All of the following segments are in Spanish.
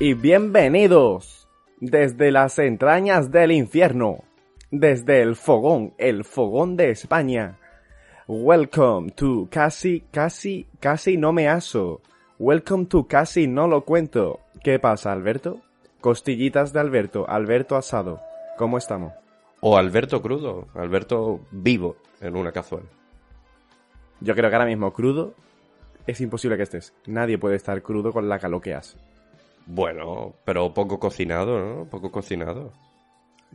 y bienvenidos desde las entrañas del infierno, desde el fogón, el fogón de España. Welcome to Casi, Casi, Casi no me aso. Welcome to Casi no lo cuento. ¿Qué pasa, Alberto? Costillitas de Alberto, Alberto asado. ¿Cómo estamos? O Alberto crudo, Alberto vivo en una cazuela. Yo creo que ahora mismo crudo es imposible que estés. Nadie puede estar crudo con la calor que hace. Bueno, pero poco cocinado, ¿no? Poco cocinado.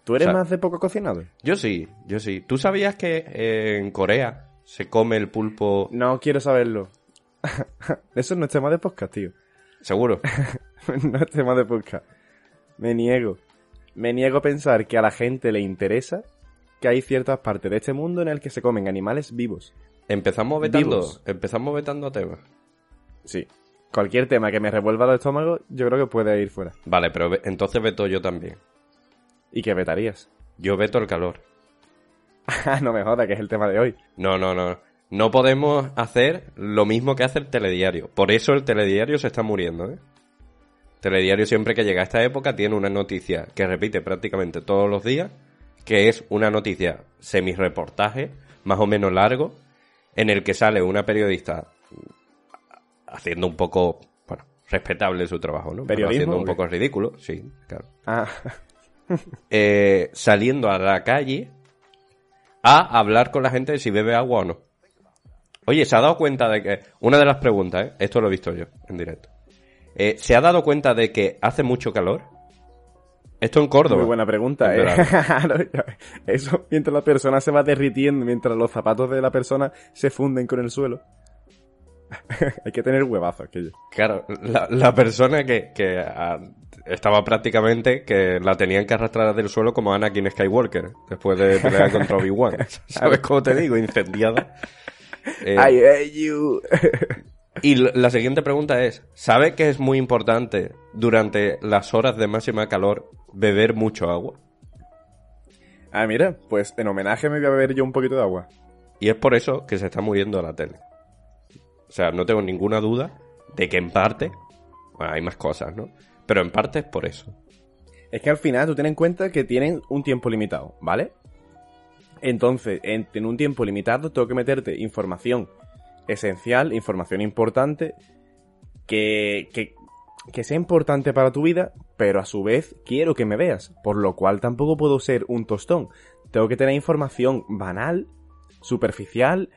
¿Tú eres O sea- más de poco cocinado? Yo sí, yo sí. ¿Tú sabías que eh, en Corea se come el pulpo No quiero saberlo. Eso no es tema de podcast, tío. seguro? no es tema de podcast. Me niego. Me niego a pensar que a la gente le interesa que hay ciertas partes de este mundo en el que se comen animales vivos. Empezamos vetando, Vivos. empezamos vetando temas. Sí. Cualquier tema que me revuelva el estómago, yo creo que puede ir fuera. Vale, pero ve- entonces veto yo también. ¿Y qué vetarías? Yo veto el calor. Ah, no me joda, que es el tema de hoy. No, no, no. No podemos hacer lo mismo que hace el telediario. Por eso el telediario se está muriendo, ¿eh? Telediario siempre que llega a esta época tiene una noticia que repite prácticamente todos los días, que es una noticia semi-reportaje, más o menos largo, en el que sale una periodista haciendo un poco, bueno, respetable su trabajo, ¿no? Pero ¿Periodismo haciendo un poco ridículo, sí, claro. Ah, Eh, saliendo a la calle a hablar con la gente de si bebe agua o no. Oye, ¿se ha dado cuenta de que... Una de las preguntas, ¿eh? Esto lo he visto yo en directo. Eh, ¿Se ha dado cuenta de que hace mucho calor? Esto en Córdoba. muy buena pregunta, ¿eh? Eso mientras la persona se va derritiendo, mientras los zapatos de la persona se funden con el suelo. Hay que tener huevazos, aquello. Claro, la, la persona que, que, ah, estaba prácticamente que la tenían que arrastrar del suelo como Anakin Skywalker después de pelear contra Obi-Wan. ¿Sabes cómo te digo? Incendiada. Eh, I hate you. Y la siguiente pregunta es, ¿sabe que es muy importante durante las horas de máxima calor beber mucho agua? Ah, mira, pues en homenaje me voy a beber yo un poquito de agua. Y es por eso que se está muriendo la tele. O sea, no tengo ninguna duda de que en parte, bueno, hay más cosas, ¿no? Pero en parte es por eso. Es que al final tú ten en cuenta que tienen un tiempo limitado, ¿vale? Entonces, en, en un tiempo limitado tengo que meterte información esencial, información importante, que, que, que sea importante para tu vida, pero a su vez quiero que me veas, por lo cual tampoco puedo ser un tostón. Tengo que tener información banal, superficial,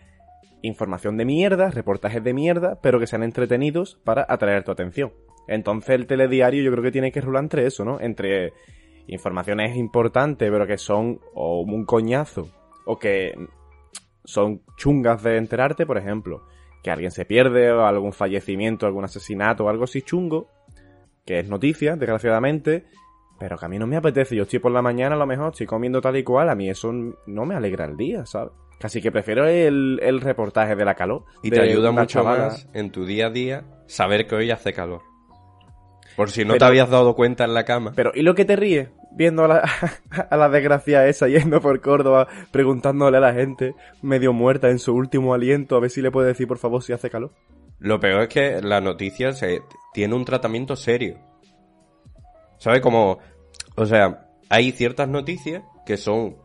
información de mierda, reportajes de mierda, pero que sean entretenidos para atraer tu atención. Entonces el telediario yo creo que tiene que rular entre eso, ¿no? Entre informaciones importantes, pero que son o un coñazo, o que son chungas de enterarte, por ejemplo, que alguien se pierde, o algún fallecimiento, algún asesinato, o algo así chungo, que es noticia, desgraciadamente, pero que a mí no me apetece. Yo estoy por la mañana, a lo mejor estoy comiendo tal y cual, a mí eso no me alegra el día, ¿sabes? Casi que prefiero el, el reportaje de la calor. Y te ayuda mucho chavala. más en tu día a día saber que hoy hace calor. Por si no Pero- te habías dado cuenta en la cama. Pero, ¿y lo que te ríes? Viendo a la, a la desgracia esa yendo por Córdoba, preguntándole a la gente, medio muerta en su último aliento, a ver si le puede decir por favor si hace calor. Lo peor es que la noticia se, tiene un tratamiento serio. ¿Sabes? Como, o sea, hay ciertas noticias que son,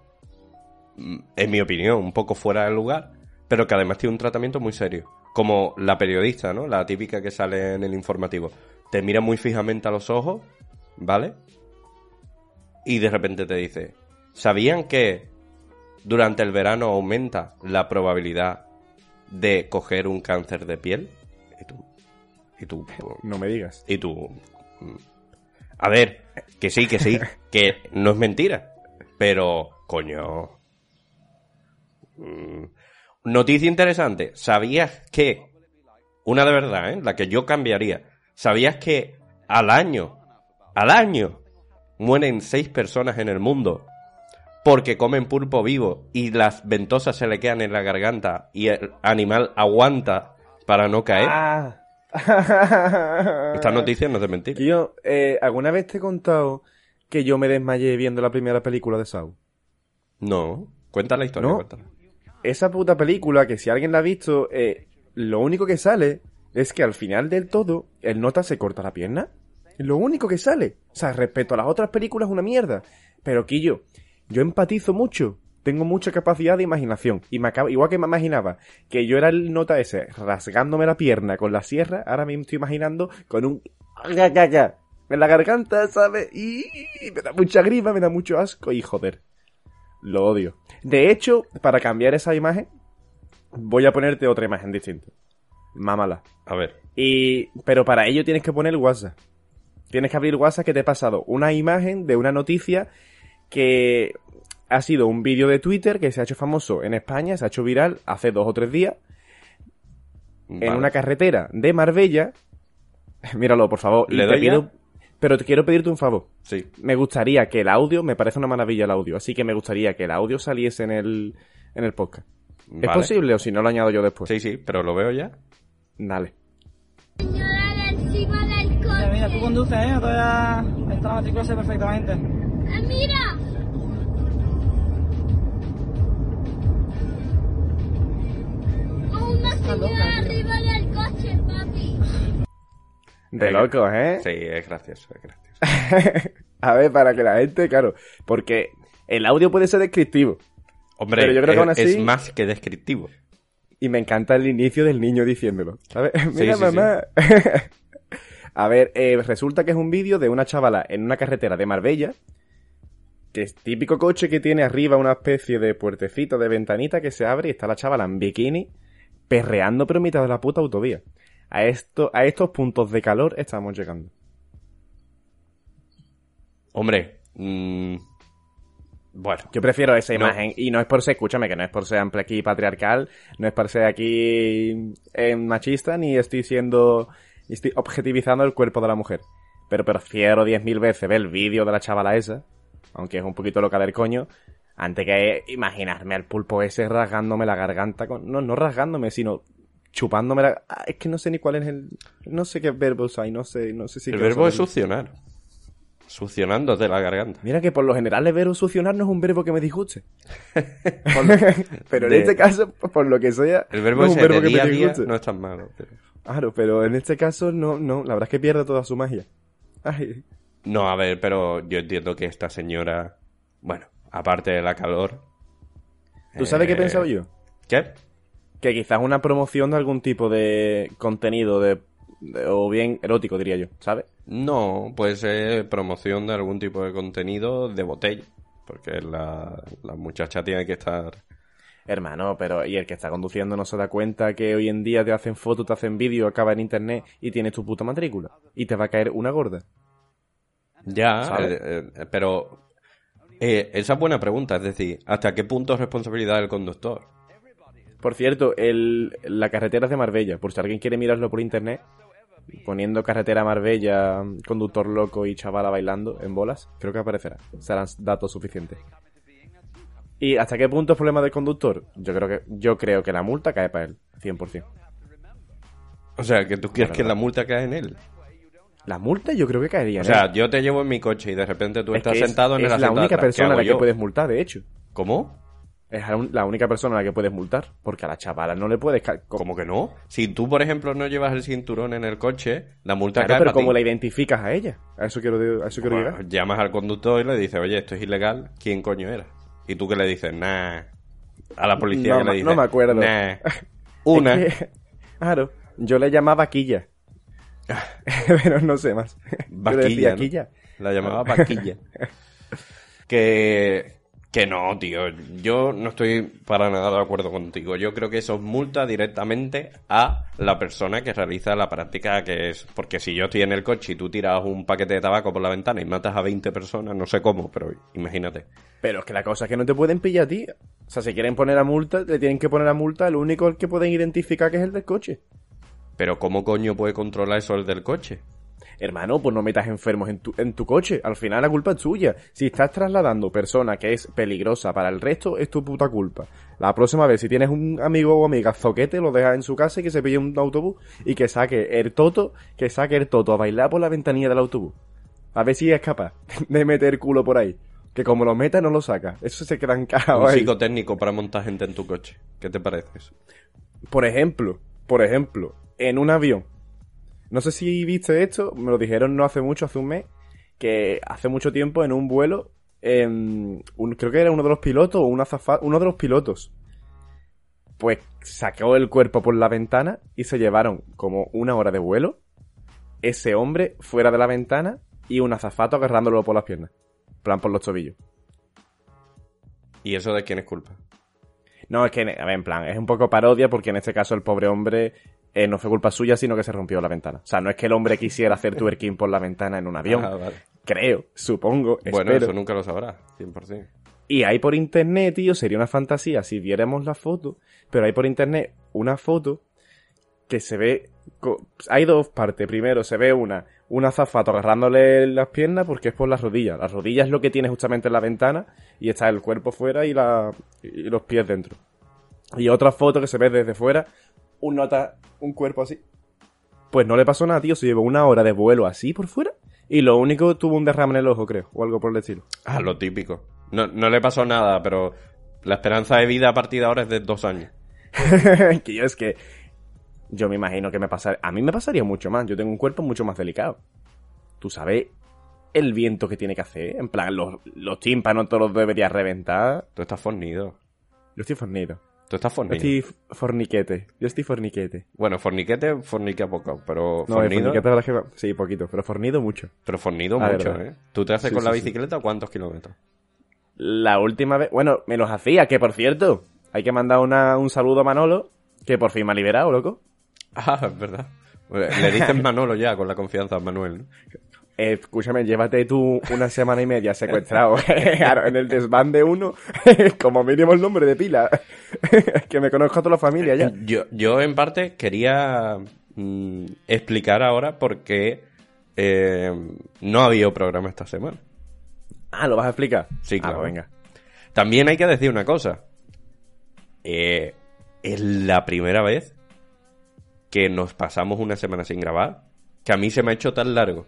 en mi opinión, un poco fuera de lugar, pero que además tiene un tratamiento muy serio. Como la periodista, ¿no? La típica que sale en el informativo. te mira muy fijamente a los ojos, ¿vale? Y de repente te dice, ¿sabían que durante el verano aumenta la probabilidad de coger un cáncer de piel? Y tú, y tú, No me digas. y tú, a ver, que sí, que sí, que no es mentira, pero, coño. Mm, Noticia interesante, ¿sabías que, una de verdad, ¿eh? la que yo cambiaría, ¿sabías que al año, al año, mueren seis personas en el mundo porque comen pulpo vivo y las ventosas se le quedan en la garganta y el animal aguanta para no caer? Ah. Esta noticia no es de mentira. Eh, ¿alguna vez te he contado que yo me desmayé viendo la primera película de Saw? No, cuenta la historia, ¿No? cuéntala. Esa puta película, que si alguien la ha visto, eh, lo único que sale es que al final del todo, el nota se corta la pierna. Lo único que sale. O sea, respecto a las otras películas, una mierda. Pero, Quillo, yo empatizo mucho. Tengo mucha capacidad de imaginación. Y me acabo, igual que me imaginaba que yo era el nota ese rasgándome la pierna con la sierra, ahora me estoy imaginando con un en la garganta, ¿sabes? Y me da mucha grima, me da mucho asco y joder. Lo odio. De hecho, para cambiar esa imagen, voy a ponerte otra imagen distinta. Mámala. A ver, Y, pero para ello tienes que poner WhatsApp. Tienes que abrir WhatsApp que te he pasado una imagen de una noticia que ha sido un vídeo de Twitter que se ha hecho famoso en España, se ha hecho viral hace dos o tres días, en una carretera de Marbella. Míralo, por favor. ¿Le doy pido- Pero te quiero pedirte un favor. Sí, Me gustaría que el audio, me parece una maravilla el audio, así que me gustaría que el audio saliese en el, en el podcast. ¿Es vale. posible o si no lo añado yo después? Sí, sí, pero lo veo ya. Dale. Señora encima del Mira, mira, tú coche. conduces, ¿eh? Todavía está la matrícula sé perfectamente. Ah, mira. Una señora arriba del coche, papi. De Venga. locos, ¿eh? Sí, es gracioso, es gracioso. A ver, para que la gente, claro, porque el audio puede ser descriptivo. Hombre, Pero yo creo que es, aún así- es más que descriptivo. Y me encanta el inicio del niño diciéndolo. ¿Sabes? Mira, sí, mamá. A ver, eh, resulta que es un vídeo de una chavala en una carretera de Marbella. Que es típico coche que tiene arriba una especie de puertecito de ventanita que se abre y está la chavala en bikini perreando pero en mitad de la puta autovía. A, esto, a estos puntos de calor estamos llegando. Hombre, mm, bueno, Yo prefiero esa No. imagen. Y no es por ser, escúchame, que no es por ser aquí patriarcal, no es por ser aquí eh, machista, ni estoy siendo. Estoy objetivizando el cuerpo de la mujer. Pero prefiero 10.000 veces ver el vídeo de la chavala esa, aunque es un poquito loca del coño, antes que imaginarme al pulpo ese rasgándome la garganta con. No, no rasgándome, sino chupándome la. Ah, es que no sé ni cuál es el. No sé qué verbos hay, no sé, no sé si. el verbo es succionar. Succionándote la garganta. Mira que por lo general el verbo succionar no es un verbo que me disguste. pero en de- este caso, por lo que sea, El verbo no es un verbo que día me disguste. no es tan malo. pero- Claro, pero en este caso no, no, la verdad es que pierde toda su magia. Ay, No, a ver, pero yo entiendo que esta señora, bueno, aparte de la calor... ¿Tú sabes qué he eh, pensado yo? ¿Qué? Que quizás una promoción de algún tipo de contenido de, de- o bien erótico diría yo, ¿sabes? No, puede ser promoción de algún tipo de contenido de botella. Porque la, la muchacha tiene que estar... Hermano, pero y el que está conduciendo no se da cuenta que hoy en día te hacen fotos, te hacen vídeo, acaba en internet y tienes tu puta matrícula y te va a caer una gorda. Ya, eh, eh, pero... eh, esa es buena pregunta, es decir, ¿hasta qué punto es responsabilidad del conductor? Por cierto, el, la carretera es de Marbella, por si alguien quiere mirarlo por internet, poniendo carretera Marbella, conductor loco y chavala bailando en bolas, creo que aparecerá. Serán datos suficientes. ¿Y hasta qué punto es problema del conductor? Yo creo que, yo creo que la multa cae para él, 100%. O sea, que tú quieres que la multa caiga en él. La multa yo creo que caería O sea, él. yo te llevo en mi coche y de repente tú Es estás es- sentado en es el la única atrás. ¿Qué persona a la que yo? puedes multar, de hecho. ¿Cómo? Es la única persona a la que puedes multar, porque a la chavala no le puedes... ¿Cómo que no? Si tú, por ejemplo, no llevas el cinturón en el coche, la multa Claro, cae pero. ¿cómo la identificas a ella? A eso quiero, a eso quiero Bueno, llegar. llamas al conductor y le dices, oye, esto es ilegal, ¿quién coño era? Y tú que le dices, nah. A la policía No que le dices, no me acuerdo. Nah. Una. Es que, claro, yo le llamaba Quilla. Pero no sé más. Yo le decía Vaquilla, ¿no? quilla. La llamaba vaquilla. que, que no, tío. Yo no estoy para nada de acuerdo contigo. Yo creo que eso multa directamente a la persona que realiza la práctica que es. Porque si yo estoy en el coche y tú tiras un paquete de tabaco por la ventana y matas a 20 personas, no sé cómo, pero imagínate. Pero es que la cosa es que no te pueden pillar a ti. O sea, si quieren poner a multa, le tienen que poner a multa al único al que pueden identificar que es el del coche. Pero ¿cómo coño puede controlar eso el del coche? Hermano, pues no metas enfermos en tu, en tu coche. Al final la culpa es tuya. Si estás trasladando persona que es peligrosa para el resto, es tu puta culpa. La próxima vez, si tienes un amigo o amiga zoquete, lo dejas en su casa y que se pille un autobús y que saque el toto, que saque el toto a bailar por la ventanilla del autobús. A ver si es capaz de meter culo por ahí. Que como lo meta, no lo saca. Eso se queda Un encajado ahí. psicotécnico para montar gente en tu coche. ¿Qué te parece eso? Por ejemplo, por ejemplo, en un avión. No sé si viste esto, me lo dijeron no hace mucho, hace un mes, que hace mucho tiempo en un vuelo, un- creo que era uno de los pilotos o un azafa- uno de los pilotos, pues sacó el cuerpo por la ventana y se llevaron como una hora de vuelo, ese hombre fuera de la ventana y un azafato agarrándolo por las piernas, en plan por los tobillos. ¿Y eso de quién es culpa? No, es que, a ver, en plan, es un poco parodia porque en este caso el pobre hombre eh, no fue culpa suya, sino que se rompió la ventana. O sea, no es que el hombre quisiera hacer twerking por la ventana en un avión. Ah, vale. Creo, supongo, Bueno, espero. eso nunca lo sabrás, 100%. Y hay por internet, tío, sería una fantasía si viéramos la foto, pero hay por internet una foto que se ve... Hay dos partes. Primero se ve una, un azafato agarrándole las piernas porque es por las rodillas. Las rodillas es lo que tiene justamente en la ventana y está el cuerpo fuera y, la, y los pies dentro. Y otra foto que se ve desde fuera, un nota, un cuerpo así. Pues no le pasó nada, tío. Se llevó una hora de vuelo así por fuera. Y lo único tuvo un derrame en el ojo, creo. O algo por el estilo. Ah, lo típico. No, no le pasó nada, pero la esperanza de vida a partir de ahora es de dos años. que yo es que. Yo me imagino que me pasaría. A mí me pasaría mucho más. Yo tengo un cuerpo mucho más delicado. Tú sabes el viento que tiene que hacer. En plan, los, los tímpanos todos los deberías reventar. Tú estás fornido. Yo estoy fornido. Tú estás Yo fornido. estoy forniquete. Yo estoy forniquete. Bueno, forniquete, fornique poco, pero No, fornido, forniquete la que. Sí, poquito. Pero fornido mucho. pero fornido mucho, verdad. ¿eh? ¿Tú te haces Sí, con la sí, sí. bicicleta cuántos kilómetros? La última vez. Bueno, me los hacía, que por cierto. Hay que mandar una, un saludo a Manolo. Que por fin me ha liberado, loco. Ah, es verdad. Le dicen Manolo ya, con la confianza, Manuel, ¿no? Eh, escúchame, llévate tú una semana y media secuestrado Claro, en el desván de uno, como mínimo el nombre de pila. que me conozco a toda la familia ya. Yo, yo en parte quería mm, explicar ahora por qué eh, no ha habido programa esta semana. Ah, ¿lo vas a explicar? Sí, Ah, claro. pues venga. También hay que decir una cosa. Eh, es la primera vez que nos pasamos una semana sin grabar, que a mí se me ha hecho tan largo.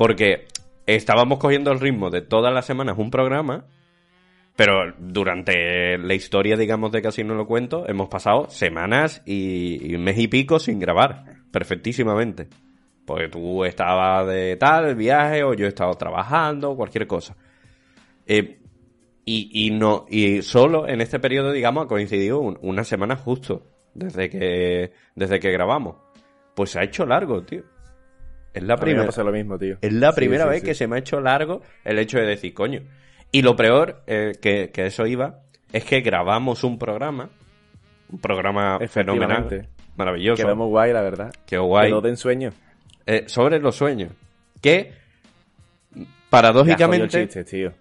Porque estábamos cogiendo el ritmo de todas las semanas un programa, pero durante la historia, digamos, de Casi no lo cuento, hemos pasado semanas y, y mes y pico sin grabar, perfectísimamente. Porque tú estabas de tal viaje o yo he estado trabajando, cualquier cosa. Eh, y, y no y solo en este periodo, digamos, ha coincidido un- una semana justo desde que desde que grabamos. Pues se ha hecho largo, tío. Es la primera. pasa lo mismo, tío. Es la primera sí, vez sí. que se me ha hecho largo el hecho de decir, coño. Y lo peor, eh, que, que eso iba, es que grabamos un programa, un programa fenomenal, maravilloso, Quedó muy guay, la verdad. que guay, Quedó de ensueño. eh, sobre los sueños, que paradójicamente el chiste, tío.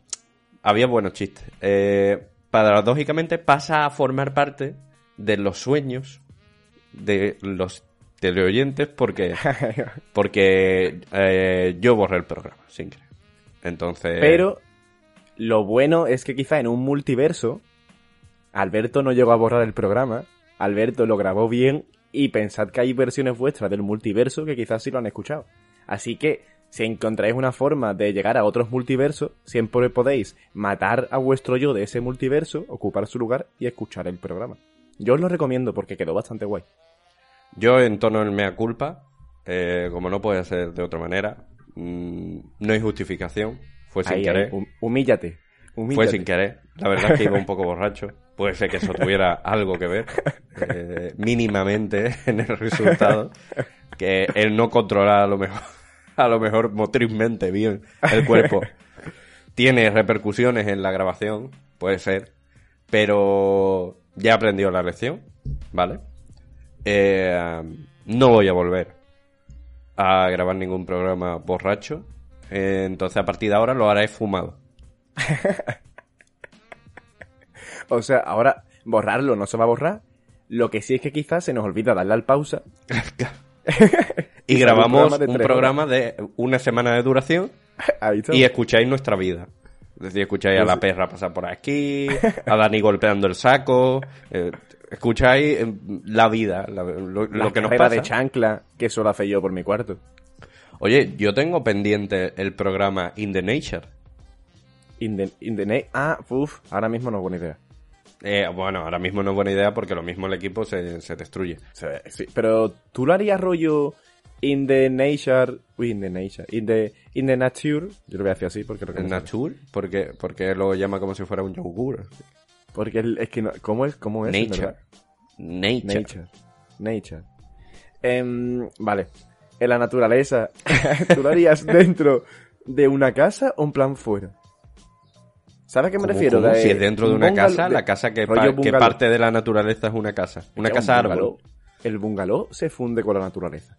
había buenos chistes. Eh, paradójicamente pasa a formar parte de los sueños de los teleoyentes porque porque eh, yo borré el programa sin querer. Entonces, Pero lo bueno es que quizá en un multiverso, Alberto no llegó a borrar el programa, Alberto lo grabó bien y pensad que hay versiones vuestras del multiverso que quizás sí lo han escuchado. Así que si encontráis una forma de llegar a otros multiversos, siempre podéis matar a vuestro yo de ese multiverso, ocupar su lugar y escuchar el programa. Yo os lo recomiendo porque quedó bastante guay. Yo en tono del mea culpa, eh, como no puede ser de otra manera, mm, no hay justificación, fue sin Ahí, querer. hum- humíllate. Fue humíllate. sin querer. La verdad es que iba un poco borracho. Puede ser que eso tuviera algo que ver, eh, mínimamente, en el resultado. que él no controla a lo mejor, a lo mejor motrizmente bien el cuerpo. Tiene repercusiones en la grabación, puede ser, pero ya aprendió la lección, ¿vale? Eh, no voy a volver a grabar ningún programa borracho, eh, entonces a partir de ahora lo haré fumado. O sea, ahora borrarlo no se va a borrar. Lo que sí es que quizás se nos olvida darle al pausa. Y grabamos un programa de una semana de duración y escucháis nuestra vida. Es decir, escucháis a la perra pasar por aquí, a Dani golpeando el saco, eh, escucháis eh, la vida, la- lo, La lo que nos pasa. de chancla, que eso hace yo por mi cuarto. Oye, yo tengo pendiente el programa In the Nature. In the, in the na- ah, uff, ahora mismo no es buena idea. Eh, bueno, ahora mismo no es buena idea porque lo mismo el equipo se, se destruye. Sí, pero tú lo harías rollo in the nature, uy, in the nature, in the, in the nature, yo lo voy a decir así porque lo que ¿El no sé. Nature? Porque, porque lo llama como si fuera un yogur. Porque el- es que no, ¿cómo es? ¿Cómo es? Nature. Nature. Nature. Nature. Em, vale. En la naturaleza, ¿tú lo harías dentro de una casa o en plan fuera? ¿Sabes a qué me ¿Cómo, refiero? De- Si es dentro de un una casa, de- la casa que, pa- parte de la naturaleza es una casa. Una Un casa árbol. bungalow. El bungalow se funde con la naturaleza.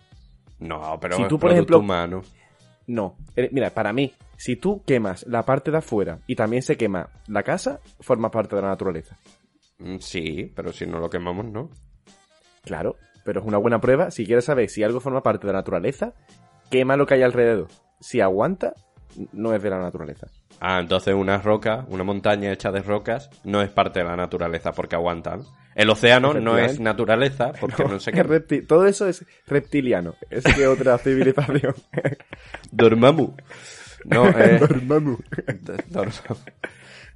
No, pero Si tú, por ejemplo- humano. No. Eh, Mira, para mí, si tú quemas la parte de afuera y también se quema la casa, forma parte de la naturaleza. Mm, Sí, pero si no lo quemamos, no. Claro, pero es una buena prueba. Si quieres saber si algo forma parte de la naturaleza, quema lo que hay alrededor. Si aguanta, no es de la naturaleza. Ah, entonces una roca, una montaña hecha de rocas, no es parte de la naturaleza porque aguantan. El océano no es naturaleza porque no, sé Es qué. Todo eso es reptiliano. Es que otra civilización. Dormammu. No, eh, Dormammu.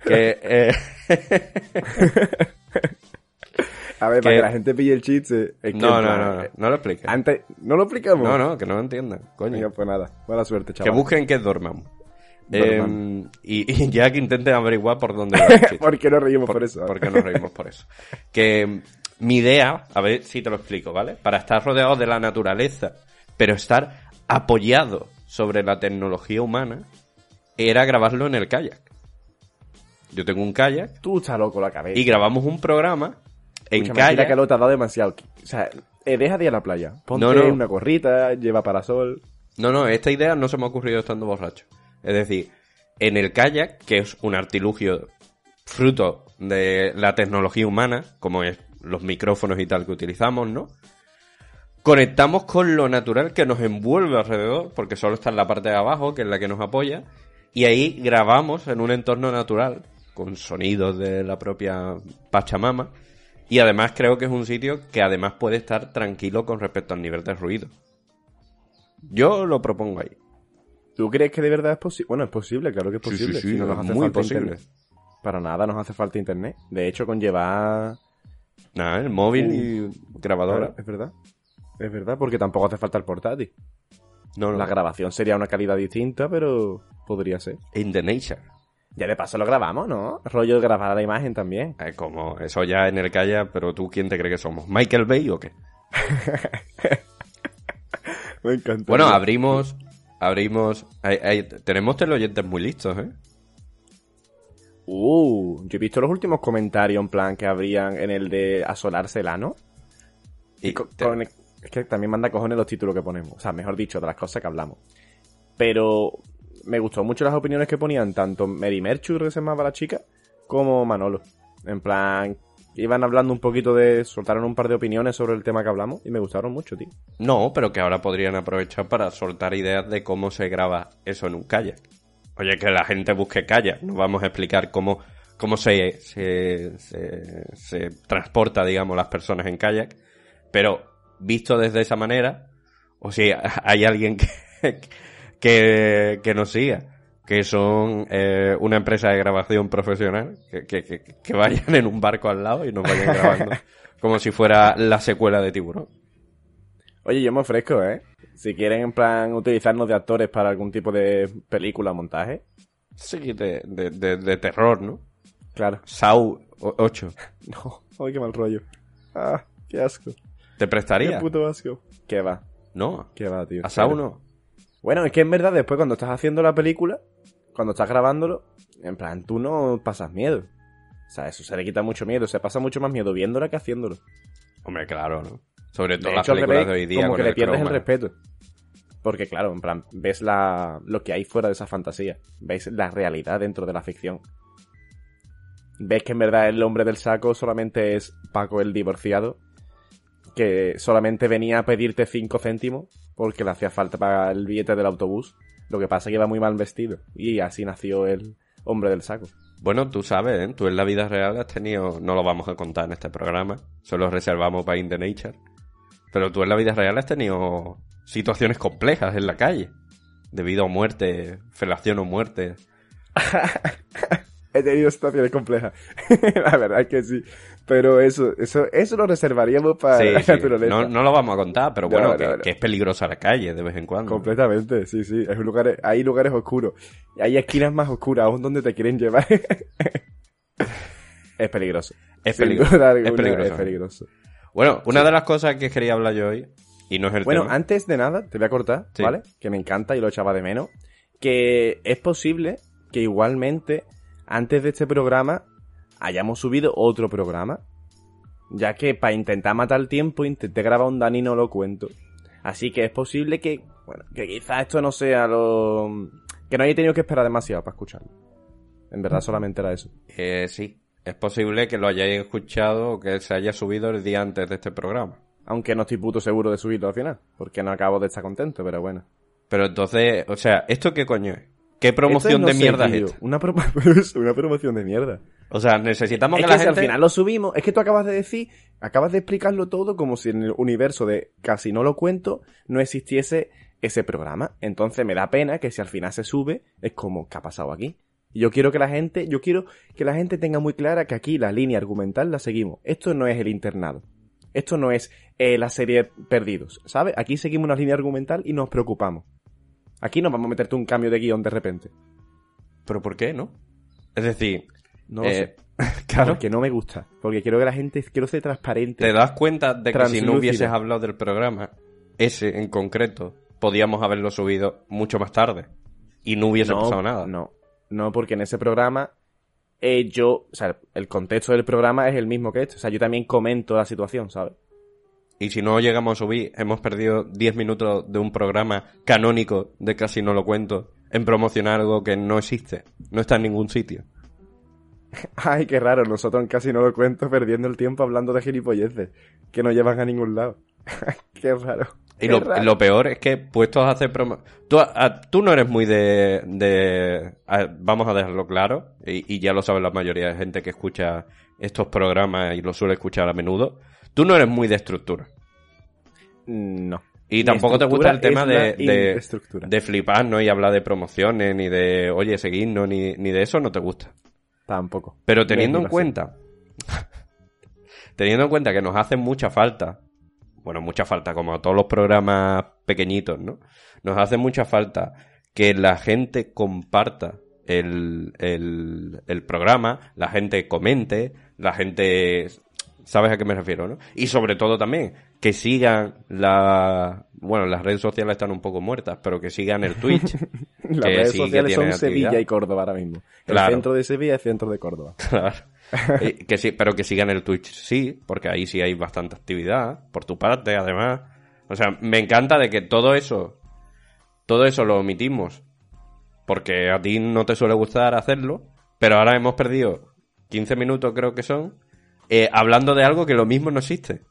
Que, eh, A ver, para Que- que la gente pille el chiste. es que, no, no, no, no, no lo expliques. Antes, ¿no lo explicamos? No, no, que no lo entiendan, coño. Venga, pues nada. Buena suerte, Que chaval. busquen qué es Dormammu. Eh, y, y ya que intenten averiguar por dónde va el chiste. ¿Por qué nos reímos por, Por- eso? Porque nos reímos por eso. Que mm, mi idea, a ver si te lo explico, ¿vale? Para estar rodeado de la naturaleza, pero estar apoyado sobre la tecnología humana, era grabarlo en el kayak. Yo tengo un kayak Tú estás loco la cabeza. y grabamos un programa en Escúchame, aquí la kayak. calor te ha dado demasiado. O sea, eh, deja de ir a la playa. Ponte No, no. una gorrita, lleva parasol. No, no, esta idea no se me ha ocurrido estando borracho. Es decir, en el kayak, que es un artilugio fruto de la tecnología humana, como es los micrófonos y tal que utilizamos, ¿no? Conectamos con lo natural que nos envuelve alrededor, porque solo está en la parte de abajo, que es la que nos apoya, y ahí grabamos en un entorno natural, con sonidos de la propia Pachamama, y además creo que es un sitio que además puede estar tranquilo con respecto al nivel de ruido. Yo lo propongo ahí. ¿Tú crees que de verdad es posible? Bueno, es posible, claro que es Sí, sí, posible. sí, si no nos hace muy falta posible. internet. Para nada nos hace falta internet. De hecho, con llevar... Nada, el móvil Uh, y grabadora. Claro, es verdad. Es verdad, porque tampoco hace falta el portátil. No, no. La grabación sería una calidad distinta, pero podría ser. In the nature. Ya de paso lo grabamos, ¿no? Rollo de grabar la imagen también. Eh, como eso ya en el calla, pero tú quién te crees que somos? ¿Michael Bay o qué? Me encanta. Bueno, abrimos. Abrimos. hay- hay- tenemos teleoyentes muy listos, ¿eh? Uh, yo he visto los últimos comentarios en plan que habrían en el de asolársela, ¿no? Y Co- te- con- es que también manda cojones los títulos que ponemos. O sea, mejor dicho, de las cosas que hablamos. Pero me gustó mucho las opiniones que ponían tanto Mary Merchu, creo que se llamaba la chica, como Manolo. En plan, iban hablando un poquito de... Soltaron un par de opiniones sobre el tema que hablamos y me gustaron mucho, tío. No, pero que ahora podrían aprovechar para soltar ideas de cómo se graba eso en un kayak. Oye, que la gente busque kayak. No vamos a explicar cómo, cómo se, se, se transporta, digamos, las personas en kayak. Pero visto desde esa manera, o si hay alguien que, que, que nos siga, que son eh, una empresa de grabación profesional, que, que, vayan en un barco al lado y nos vayan grabando como si fuera la secuela de Tiburón. Oye, yo me ofrezco, ¿eh? Si quieren, en plan, utilizarnos de actores para algún tipo de película o montaje. Sí, de, de, de, de terror, ¿no? Claro. Sau 8. No, ay, qué mal rollo. Ah, qué asco. ¿Te Qué prestaría? puto asco. ¿Qué va? No, ¿Qué va, tío? asado no. Bueno, es que en verdad después cuando estás haciendo la película, cuando estás grabándolo, en plan, tú no pasas miedo. O sea, eso se le quita mucho miedo. Se pasa mucho más miedo viéndola que haciéndolo. Hombre, claro, ¿no? Sobre todo De las hecho, películas revés, de hoy día. como con que le pierdes el respeto. Porque claro, en plan, ves la, lo que hay fuera de esa fantasía. Ves la realidad dentro de la ficción. Ves que en verdad el hombre del saco solamente es Paco el divorciado. Que solamente venía a pedirte 5 céntimos porque le hacía falta pagar el billete del autobús. Lo que pasa es que iba muy mal vestido. Y así nació el hombre del saco. Bueno, tú sabes, ¿eh? Tú en la vida real has tenido... No lo vamos a contar en este programa. Solo reservamos para In the Nature. Pero tú en la vida real has tenido situaciones complejas en la calle. Debido a muerte, felación o muerte. He tenido situaciones complejas. la verdad es que sí. Pero eso, eso, eso lo reservaríamos para Sí, la sí. naturaleza. No, no lo vamos a contar, pero No, bueno, no, que, no. que es peligrosa la calle de vez en cuando. Completamente, sí, sí. Es un lugar, hay lugares oscuros. Hay esquinas más oscuras aún donde te quieren llevar. es peligroso. Es peligroso, es peligroso. Es peligroso. Bueno, una de las cosas que quería hablar yo hoy, y no es el Bueno, tema... antes de nada, te voy a cortar. ¿vale? Que me encanta y lo echaba de menos. Que es posible que igualmente, antes de este programa, hayamos subido otro programa. Ya que para intentar matar el tiempo, intenté grabar un Dani no lo cuento. Así que es posible que, bueno, que quizás esto no sea lo... Que no haya tenido que esperar demasiado para escucharlo. En verdad solamente era eso. Eh, sí, es posible que lo hayáis escuchado o que se haya subido el día antes de este programa. Aunque no estoy puto seguro de subirlo al final. Porque no acabo de estar contento, pero bueno. Pero entonces, o sea, ¿esto qué coño es? ¿Qué promoción de sé, mierda es esta? Una, pro- promoción de mierda. O sea, necesitamos Es que que la si gente... al final lo subimos, es que tú acabas de decir, acabas de explicarlo todo como si en el universo de casi no lo cuento no existiese ese programa. Entonces me da pena que si al final se sube, es como, ¿qué ha pasado aquí? Yo quiero que la gente, yo quiero que la gente tenga muy clara que aquí la línea argumental la seguimos. Esto no es el internado. Esto no es eh, la serie Perdidos, ¿sabes? Aquí seguimos una línea argumental y nos preocupamos. Aquí no vamos a meterte un cambio de guion de repente. ¿Pero por qué, no? Es decir, No lo eh, sé. claro, Porque no me gusta. Porque quiero que la gente, quiero ser transparente. ¿te das cuenta de que si no hubieses hablado del programa, ese en concreto, podíamos haberlo subido mucho más tarde? Y no hubiese pasado nada. No, no, porque en ese programa eh, yo, o sea, el contexto del programa es el mismo que este. O sea, yo también comento la situación, ¿sabes? Y si no llegamos a subir, hemos perdido 10 minutos de un programa canónico de casi no lo cuento en promocionar algo que no existe, no está en ningún sitio. Ay, qué raro, nosotros casi no lo cuento perdiendo el tiempo hablando de gilipolleces que no llevan a ningún lado. qué raro. Y qué lo, raro. lo peor es que puestos a hacer promo... Tú, a- tú no eres muy de... de- a- vamos a dejarlo claro, y, y ya lo sabe la mayoría de gente que escucha estos programas y lo suele escuchar a menudo. Tú no eres muy de estructura. No. Y Mi tampoco te gusta el tema de, de, de flipar, ¿no? Y hablar de promociones, ni de, oye, seguirnos, ni, ni de eso no te gusta. Tampoco. Pero teniendo en cuenta, teniendo en cuenta que nos hacen mucha falta, bueno, mucha falta, como a todos los programas pequeñitos, ¿no? Nos hace mucha falta que la gente comparta el, el, el programa, la gente comente, la gente... ¿Sabes a qué me refiero, no? Y sobre todo también, que sigan la... Bueno, las redes sociales están un poco muertas, pero que sigan el Twitch. Las redes sí sociales son Sevilla y Córdoba ahora mismo. El Claro. centro de Sevilla y el centro de Córdoba. Claro. Eh, que sí, pero que sigan el Twitch, sí, porque ahí sí hay bastante actividad, por tu parte, además. O sea, me encanta de que todo eso, todo eso lo omitimos, porque a ti no te suele gustar hacerlo, pero ahora hemos perdido 15 minutos, creo que son, eh, hablando de algo que lo mismo no existe.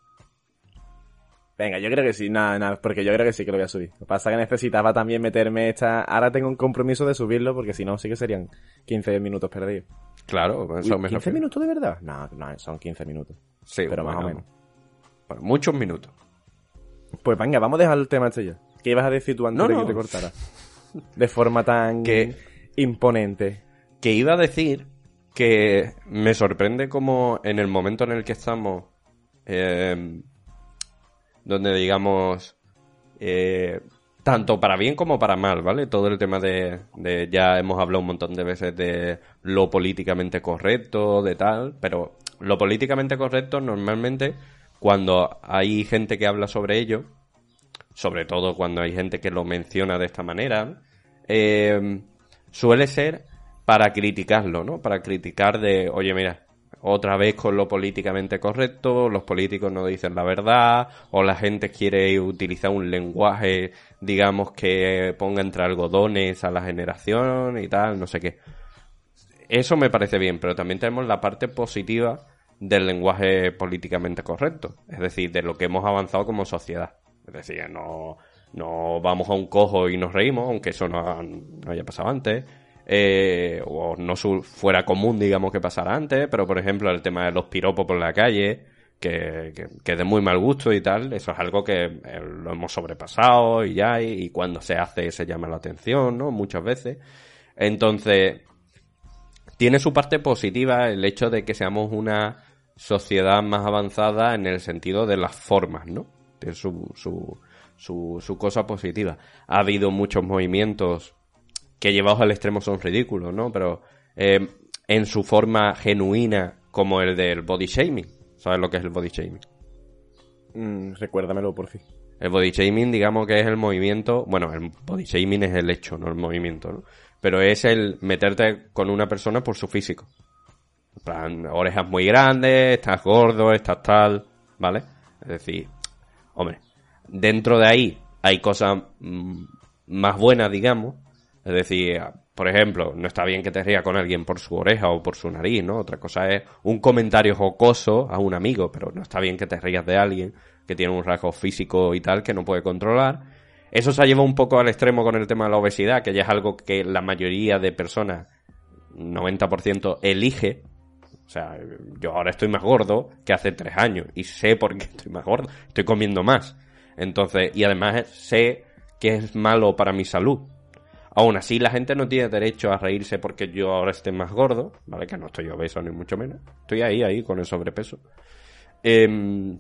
Venga, yo creo que sí, nada, nada, porque yo creo que sí que lo voy a subir. Lo que pasa es que necesitaba también meterme esta... Ahora tengo un compromiso de subirlo, porque si no, sí que serían 15 minutos perdidos. Claro, eso Uy, me ¿15 refiero. minutos de verdad? No, no, son 15 minutos. Sí, pero más o menos. bueno, muchos minutos. Pues venga, vamos a dejar el tema este ya. ¿Qué ibas a decir tú antes No, de no. que te cortara? De forma tan Que- imponente. que iba a decir que me sorprende como en el momento en el que estamos, eh, donde digamos, eh, tanto para bien como para mal, ¿vale? Todo el tema de, ya hemos hablado un montón de veces de lo políticamente correcto, de tal, pero lo políticamente correcto normalmente, cuando hay gente que habla sobre ello, sobre todo cuando hay gente que lo menciona de esta manera, eh, suele ser para criticarlo, ¿no? Para criticar de, oye, mira, otra vez con lo políticamente correcto, los políticos no dicen la verdad, o la gente quiere utilizar un lenguaje, digamos, que ponga entre algodones a la generación y tal, no sé qué. Eso me parece bien, pero también tenemos la parte positiva del lenguaje políticamente correcto, es decir, de lo que hemos avanzado como sociedad. Es decir, no, no vamos a un cojo y nos reímos, aunque eso no, no haya pasado antes. Eh, o no fuera común, digamos, que pasara antes, pero por ejemplo el tema de los piropos por la calle, que, que, es de muy mal gusto y tal, eso es algo que eh, lo hemos sobrepasado y ya, y, y cuando se hace se llama la atención, ¿no? Muchas veces. Entonces, tiene su parte positiva el hecho de que seamos una sociedad más avanzada en el sentido de las formas, ¿no? Tiene su, su, su, su cosa positiva. Ha habido muchos movimientos que llevados al extremo son ridículos, ¿no? Pero eh, en su forma genuina, como el del body shaming. ¿Sabes lo que es el body shaming? Mm, recuérdamelo, por fin. El body shaming, digamos que es el movimiento. Bueno, el body shaming es el hecho, no el movimiento, ¿no? Pero es el meterte con una persona por su físico. En plan, orejas muy grandes, estás gordo, estás tal, ¿vale? Es decir, hombre, dentro de ahí hay cosas mm, más buenas, digamos. Es decir, por ejemplo, no está bien que te rías con alguien por su oreja o por su nariz, ¿no? Otra cosa es un comentario jocoso a un amigo, pero no está bien que te rías de alguien que tiene un rasgo físico y tal que no puede controlar. Eso se ha llevado un poco al extremo con el tema de la obesidad, que ya es algo que la mayoría de personas, 90%, elige. O sea, yo ahora estoy más gordo que hace tres años y sé por qué estoy más gordo. Estoy comiendo más. Entonces, y además sé que es malo para mi salud. Aún así, la gente no tiene derecho a reírse porque yo ahora esté más gordo, ¿vale? Que no estoy obeso ni mucho menos. Estoy ahí, ahí, con el sobrepeso. Em,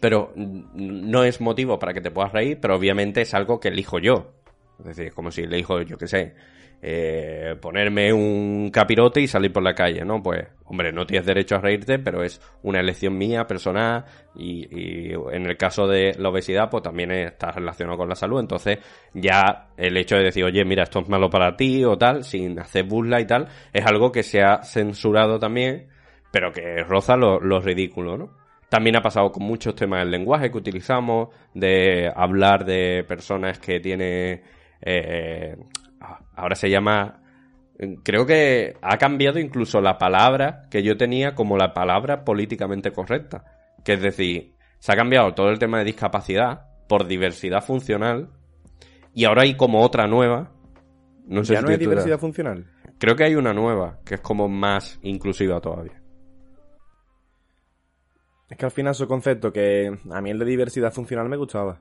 pero no es motivo para que te puedas reír, pero obviamente es algo que elijo yo. Es decir, es como si elijo, yo qué sé, eh, ponerme un capirote y salir por la calle, ¿no? Pues, hombre, no tienes derecho a reírte, pero es una elección mía, personal, y, en el caso de la obesidad, pues también está relacionado con la salud. Entonces, ya el hecho de decir, oye, mira, esto es malo para ti o tal, sin hacer burla y tal, es algo que se ha censurado también, pero que roza lo, lo ridículo, ¿no? También ha pasado con muchos temas del lenguaje que utilizamos, de hablar de personas que tienen... eh, ahora se llama... Creo que ha cambiado incluso la palabra que yo tenía como la palabra políticamente correcta. Que es decir, se ha cambiado todo el tema de discapacidad por diversidad funcional y ahora hay como otra nueva. No sé ya si no hay diversidad funcional. Creo que hay una nueva, que es como más inclusiva todavía. Es que al final su concepto que a mí el de diversidad funcional me gustaba.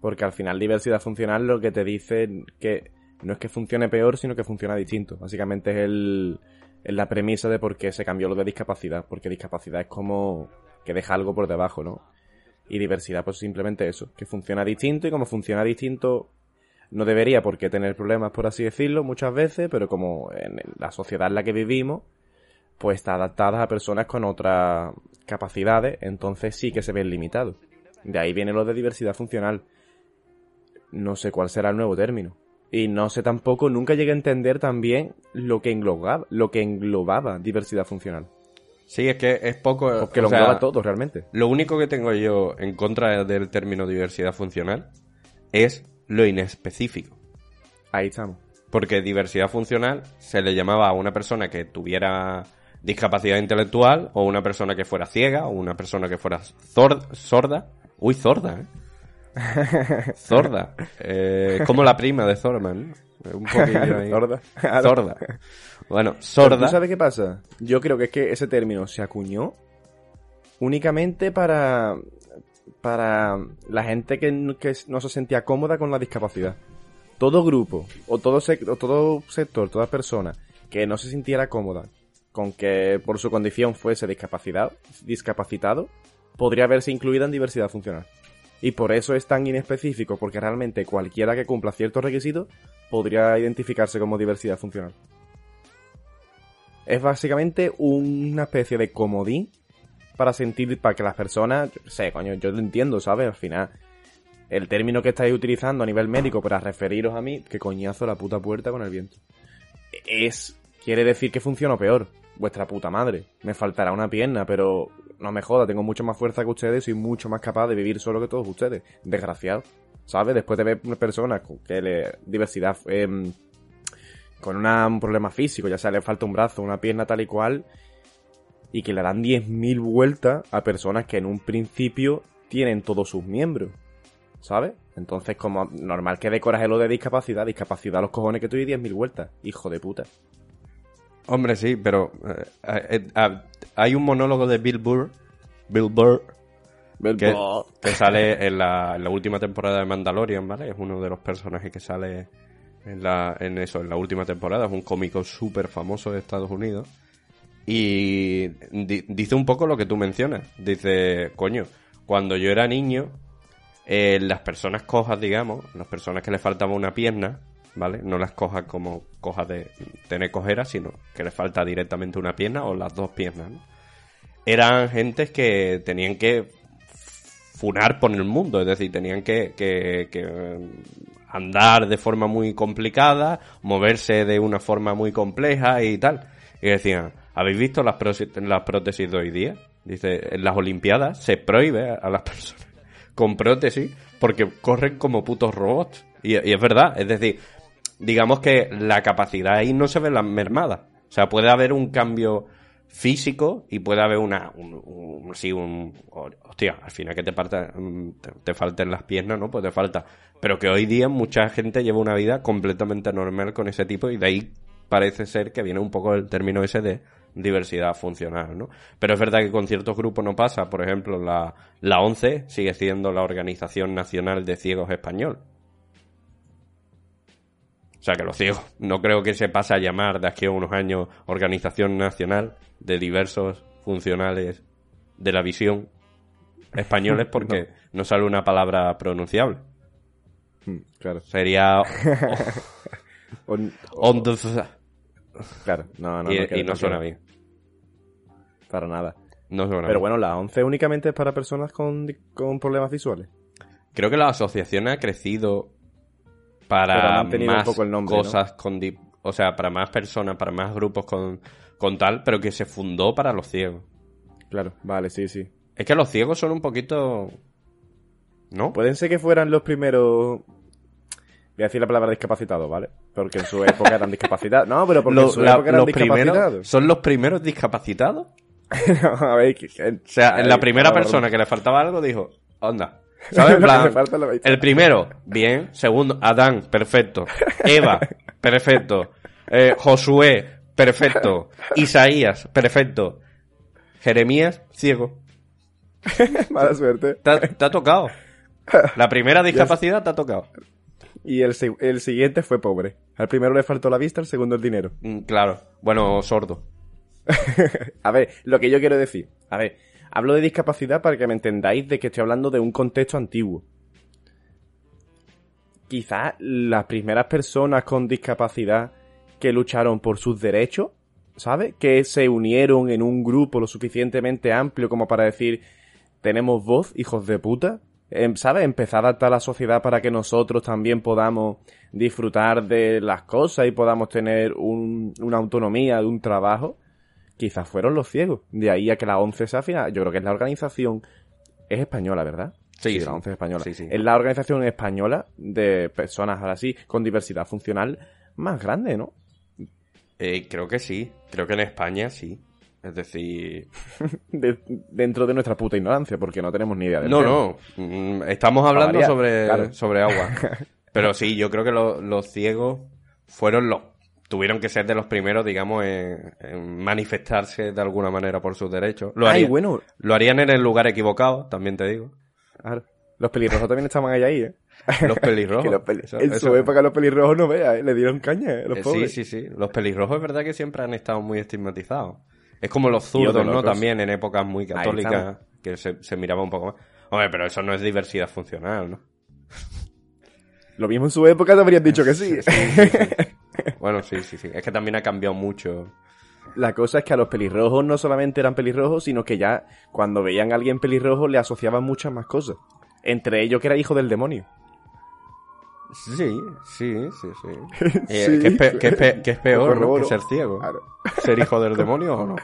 Porque al final diversidad funcional lo que te dice que no es que funcione peor, sino que funciona distinto. Básicamente es el, es la premisa de por qué se cambió lo de discapacidad. Porque discapacidad es como que deja algo por debajo, ¿no? Y diversidad pues simplemente eso, que funciona distinto y como funciona distinto no debería por qué tener problemas, por así decirlo, muchas veces, pero como en la sociedad en la que vivimos, pues está adaptada a personas con otras capacidades, entonces sí que se ven limitados. De ahí viene lo de diversidad funcional. No sé cuál será el nuevo término. Y no sé tampoco, nunca llegué a entender también lo que englobaba, lo que englobaba diversidad funcional. Sí, es que es poco... Porque lo sea, engloba todo realmente. Lo único que tengo yo en contra del término diversidad funcional es lo inespecífico. Ahí estamos. Porque diversidad funcional se le llamaba a una persona que tuviera discapacidad intelectual o una persona que fuera ciega o una persona que fuera sorda. Uy, sorda, ¿eh? Sorda. Eh, como la prima de Thorman. ¿no? Un poquillo ahí. Sorda. Sorda. Bueno, sorda. ¿Tú sabes qué pasa? Yo creo que es que ese término se acuñó únicamente para para la gente que, no- que no se sentía cómoda con la discapacidad. Todo grupo o todo, o todo sector, toda persona que no se sintiera cómoda con que por su condición fuese discapacidad, discapacitado, podría verse incluida en diversidad funcional. Y por eso es tan inespecífico, porque realmente cualquiera que cumpla ciertos requisitos podría identificarse como diversidad funcional. Es básicamente una especie de comodín para sentir, para que las personas, yo sé, coño, yo lo entiendo, ¿sabes? Al final, el término que estáis utilizando a nivel médico para referiros a mí, que coñazo la puta puerta con el viento. Es, quiere decir que funciona peor. Vuestra puta madre. Me faltará una pierna, pero no me joda, tengo mucho más fuerza que ustedes, soy mucho más capaz de vivir solo que todos ustedes. Desgraciado. ¿Sabes? Después de ver una persona con que le diversidad em, con un problema físico, ya sea le falta un brazo, una pierna tal y cual, y que le dan 10.000 vueltas a personas que en un principio tienen todos sus miembros. ¿Sabes? Entonces, como normal que decoras lo de discapacidad, discapacidad a los cojones que tú y 10.000 vueltas. Hijo de puta. Hombre, sí, pero eh, eh, eh, hay un monólogo de Bill Burr, Bill Burr, que, que sale en la, en la última temporada de Mandalorian, ¿vale? Es uno de los personajes que sale en, la, en eso, en la última temporada. Es un cómico súper famoso de Estados Unidos. Y di- dice un poco lo que tú mencionas. Dice, coño, cuando yo era niño, eh, las personas cojas, digamos, las personas que le faltaba una pierna, ¿vale? No las cojas como cojas de tener cojera, sino que le falta directamente una pierna o las dos piernas, ¿no? Eran gentes que tenían que funar por el mundo, es decir, tenían que, andar de forma muy complicada, moverse de una forma muy compleja y tal. Y decían, ¿habéis visto las, prótesis- las prótesis de hoy día? Dice, en las Olimpiadas se prohíbe a las personas con prótesis porque corren como putos robots. Y es verdad, es decir, digamos que la capacidad ahí no se ve la mermada. O sea, puede haber un cambio físico y puede haber una, un, un- sí, un, hostia, al final que te, parta, mm, te, te falten las piernas, ¿no? Pues te falta. Pero que hoy día mucha gente lleva una vida completamente normal con ese tipo y de ahí parece ser que viene un poco el término ese de diversidad funcional, ¿no? Pero es verdad que con ciertos grupos no pasa. Por ejemplo, la, la ONCE sigue siendo la Organización Nacional de Ciegos Español. O sea que los ciegos, no creo que se pase a llamar de aquí a unos años Organización Nacional de diversos funcionales de la visión españoles porque no, sale una palabra pronunciable. Mm, Claro. Sería On- on the- claro, no, no, y, no suena bien. Para nada. No suena Pero bien. bueno, la 11 únicamente es para personas con, con problemas visuales. Creo que la asociación ha crecido para un más poco el nombre, ¿no? cosas con di- o sea, para más personas, para más grupos con, con tal, pero que se fundó para los ciegos. Claro, vale, sí, sí. Es que los ciegos son un poquito ¿no? Pueden ser que fueran los primeros. Voy a decir la palabra discapacitados, ¿vale? Porque en su época eran discapacitados. No, pero porque en su la- época eran los primeros discapacitados. son los primeros discapacitados. a ver, que- que- O sea, en la primera persona que le faltaba algo dijo, onda. El primero, bien. Segundo, Adán, perfecto. Eva, perfecto. Eh, Josué, perfecto. Isaías, perfecto. Jeremías, ciego. Mala suerte. Te ha, te ha tocado. La primera discapacidad te ha tocado. Y el, el siguiente fue pobre. Al primero le faltó la vista, al segundo el dinero. Mm, Claro. Bueno, sordo. A ver, lo que yo quiero decir. A ver, hablo de discapacidad para que me entendáis de que estoy hablando de un contexto antiguo. Quizás las primeras personas con discapacidad que lucharon por sus derechos, ¿sabes? Que se unieron en un grupo lo suficientemente amplio como para decir, tenemos voz, hijos de puta. Em, ¿Sabes? Empezar a adaptar la sociedad para que nosotros también podamos disfrutar de las cosas y podamos tener un- una autonomía de un trabajo quizás fueron los ciegos. De ahí a que la ONCE sea final. Yo creo que es la organización. Es española, ¿verdad? Sí, sí. la ONCE es española. Sí, sí. Es la organización española de personas ahora sí con diversidad funcional más grande, ¿no? Eh, creo que sí. Creo que en España sí. Es decir... De- dentro de nuestra puta ignorancia, porque no tenemos ni idea del No, tema. no. Mm, Estamos hablando variar, sobre, claro. sobre agua. Pero sí, yo creo que lo- los ciegos fueron los... Tuvieron que ser de los primeros, digamos, en, en manifestarse de alguna manera por sus derechos. Lo, Ay, harían, bueno. lo harían en el lugar equivocado, también te digo. Claro. Los pelirrojos también estaban ahí, ahí, ¿eh? Los pelirrojos. Que los peli- Eso- en eso- su época los pelirrojos no veas, ¿eh? Le dieron caña, ¿eh? Los Eh, sí, pobres. sí, sí. Los pelirrojos es verdad que siempre han estado muy estigmatizados. Es como los zurdos, ¿no? También en épocas muy católicas, que se, se miraba un poco más. Hombre, pero eso no es diversidad funcional, ¿no? Lo mismo en su época te habrían dicho que sí. Bueno, sí, sí, sí. Es que también ha cambiado mucho. La cosa es que a los pelirrojos no solamente eran pelirrojos, sino que ya cuando veían a alguien pelirrojo le asociaban muchas más cosas. Entre ellos que era hijo del demonio. Sí, sí, sí, sí. Eh, Sí. ¿qué, es pe- qué es pe- qué es peor, ¿no? Que ser ciego? Claro. ¿Ser hijo del demonio o no? O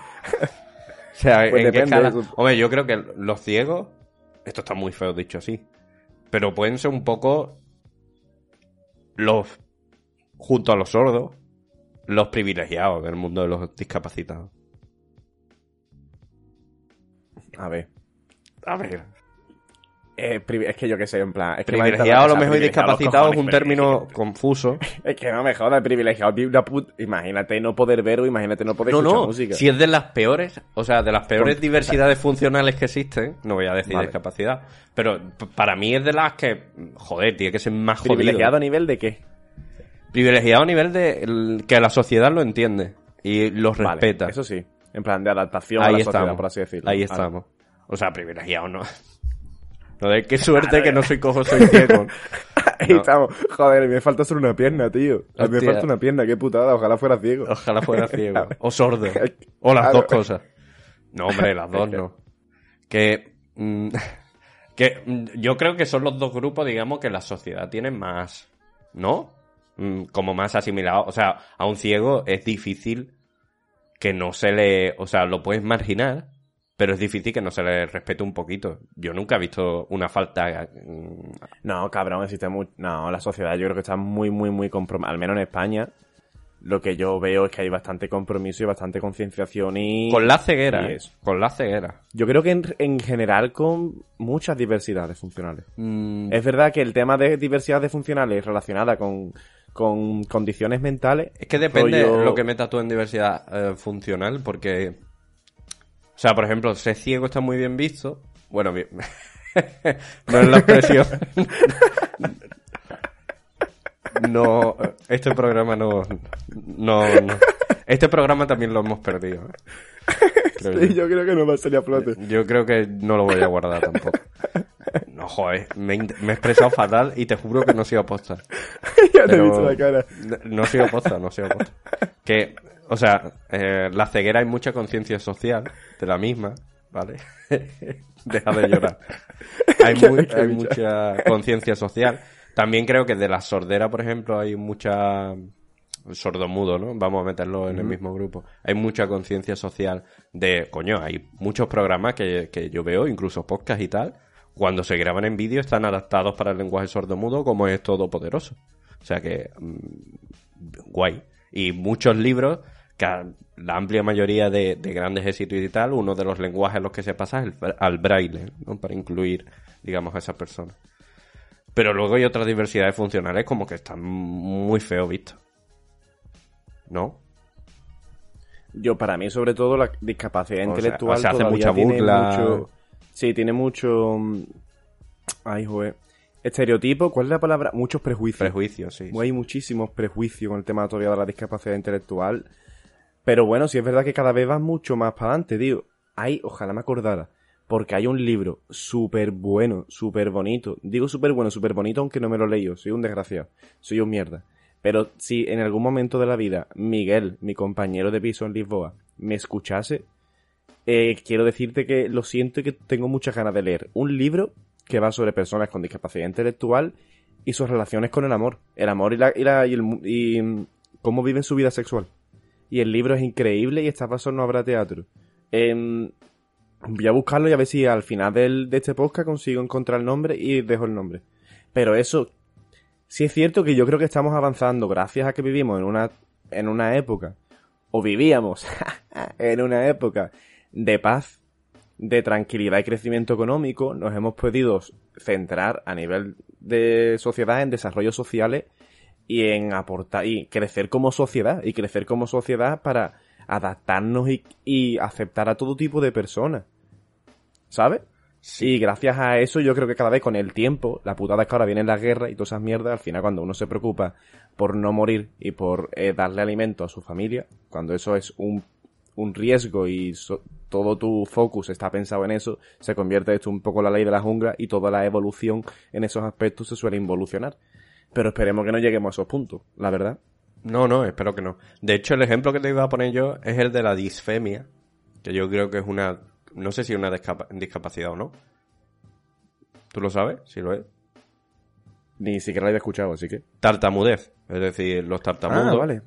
sea, Pues ¿en qué escala? Hombre, yo creo que los ciegos, esto está muy feo dicho así, pero pueden ser un poco los, junto a los sordos, los privilegiados del mundo de los discapacitados. A ver. A ver. Eh, es que yo qué sé, en plan. Es que Privilegiado a lo mejor y discapacitado es un término confuso. Es que no me jodas, privilegiado. Imagínate no poder ver o imagínate no poder No, escuchar no, música. si es de las peores, o sea, de las peores diversidades funcionales que existen, no voy a decir Vale. discapacidad, pero para mí es de las que, joder, tiene que ser más jodido. ¿Privilegiado a nivel de qué? Privilegiado a nivel de el- que la sociedad lo entiende y los Vale, respeta. eso sí. En plan de adaptación a Ahí la sociedad, estamos. por así decirlo. Ahí Vale. estamos. O sea, privilegiado no. No de qué suerte que no soy cojo, soy ciego. Ahí No. estamos. Joder, me falta solo una pierna, tío. Me falta una pierna, qué putada. Ojalá fuera ciego. Ojalá fuera ciego. O sordo. O las dos cosas. No, hombre, las dos no. Que. mm, que mm, yo creo que son los dos grupos, digamos, que la sociedad tiene más. ¿No? Mm, Como más asimilado. O sea, a un ciego es difícil que no se le. O sea, lo puedes marginar, pero es difícil que no se le respete un poquito. Yo nunca he visto una falta. mm, No, cabrón, existe muy... No, la sociedad yo creo que está muy, muy, muy comprometida. Al menos en España, lo que yo veo es que hay bastante compromiso y bastante concienciación y... Con la ceguera, y ¿eh? eso. Con la ceguera. Yo creo que en, en general con muchas diversidades funcionales. Mm, Es verdad que el tema de diversidades funcionales relacionada con, con condiciones mentales... Es que depende rollo- lo que metas tú en diversidad eh, funcional, porque. O sea, por ejemplo, ser ciego está muy bien visto. Bueno, bien. no es la expresión. no. Este programa no. No. no. Este programa también lo hemos perdido. Creo Sí, yo. yo creo que no va a salir a flote. Yo creo que no lo voy a guardar tampoco. No, joder, me, he me he expresado fatal y te juro que no soy aposta. ya te he visto la cara. No, no soy aposta, no soy aposta. Que, o sea, eh, la ceguera hay mucha conciencia social de la misma, ¿vale? Deja de llorar. Hay, hay mucha conciencia social. También creo que de la sordera, por ejemplo, hay mucha sordomudo, ¿no? Vamos a meterlo en el mismo grupo. Hay mucha conciencia social de, coño, hay muchos programas que, que yo veo, incluso podcast y tal, cuando se graban en vídeo están adaptados para el lenguaje sordomudo como es todopoderoso. O sea que, mm, guay. Y muchos libros, que a- la amplia mayoría de, de grandes éxitos y tal, uno de los lenguajes en los que se pasa es el al braille, ¿no? Para incluir, digamos, a esas personas. Pero luego hay otras diversidades funcionales como que están muy feo vistos. ¿No? Yo, para mí, sobre todo, la discapacidad O sea, intelectual o sea, hace mucha burla. mucho... Sí, tiene mucho... mm, Ay, joder. Estereotipo, ¿cuál es la palabra? Muchos prejuicios. Prejuicios, sí. Hay muchísimos prejuicios con el tema todavía de la discapacidad intelectual. Pero bueno, sí es verdad que cada vez va mucho más para adelante, tío. Hay, ojalá me acordara, porque hay un libro súper bueno, súper bonito. Digo súper bueno, súper bonito, aunque no me lo he leído. Soy un desgraciado. Soy un mierda. Pero si en algún momento de la vida Miguel, mi compañero de piso en Lisboa, me escuchase, eh, quiero decirte que lo siento y que tengo muchas ganas de leer un libro que va sobre personas con discapacidad intelectual y sus relaciones con el amor. El amor y, la, y, la- y el y, mm, cómo viven su vida sexual. Y el libro es increíble y está pasando no habrá teatro. Em, voy a buscarlo y a ver si al final del- de este podcast consigo encontrar el nombre y dejo el nombre. Pero eso, sí es cierto que yo creo que estamos avanzando gracias a que vivimos en una, en una época, o vivíamos en una época de paz, de tranquilidad y crecimiento económico, nos hemos podido centrar a nivel de sociedad en desarrollos sociales y en aportar y crecer como sociedad y crecer como sociedad para adaptarnos y, y aceptar a todo tipo de personas. ¿Sabes? Y gracias a eso yo creo que cada vez con el tiempo, la putada es que ahora vienen las guerras y todas esas mierdas, al final cuando uno se preocupa por no morir y por eh, darle alimento a su familia, cuando eso es un, un riesgo y so- todo tu focus está pensado en eso, se convierte esto un poco en la ley de la jungla y toda la evolución en esos aspectos se suele involucionar. Pero esperemos que no lleguemos a esos puntos, la verdad. No, no, espero que no. De hecho, el ejemplo que te iba a poner yo es el de la disfemia, que yo creo que es una, no sé si es una discapa- discapacidad o no. ¿Tú lo sabes? Si lo es. Ni siquiera lo había escuchado, así que. Tartamudez. Es decir, los tartamudos. Ah, vale.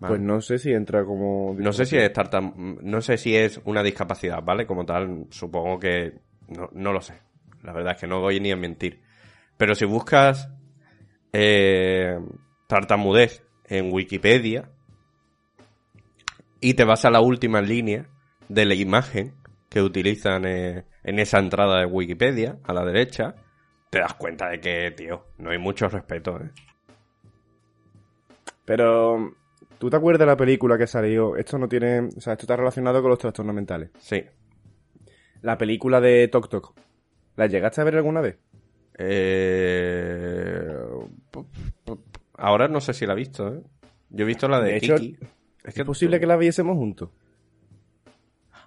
Vale. Pues no sé si entra como. No sé si es tartam... no sé si es una discapacidad, ¿vale? Como tal, supongo que no, no lo sé. La verdad es que no voy ni a mentir. Pero si buscas eh, tartamudez en Wikipedia y te vas a la última línea de la imagen que utilizan eh, en esa entrada de Wikipedia, a la derecha, te das cuenta de que, tío, no hay mucho respeto, ¿eh? Pero. ¿Tú te acuerdas de la película que salió? Esto no tiene. O sea, esto está relacionado con los trastornos mentales. Sí. La película de Tok Tok. ¿La llegaste a ver alguna vez? Eh... Ahora no sé si la he visto, ¿eh? Yo he visto la de, De hecho, Kiki. Es ¿Es posible que la viésemos juntos?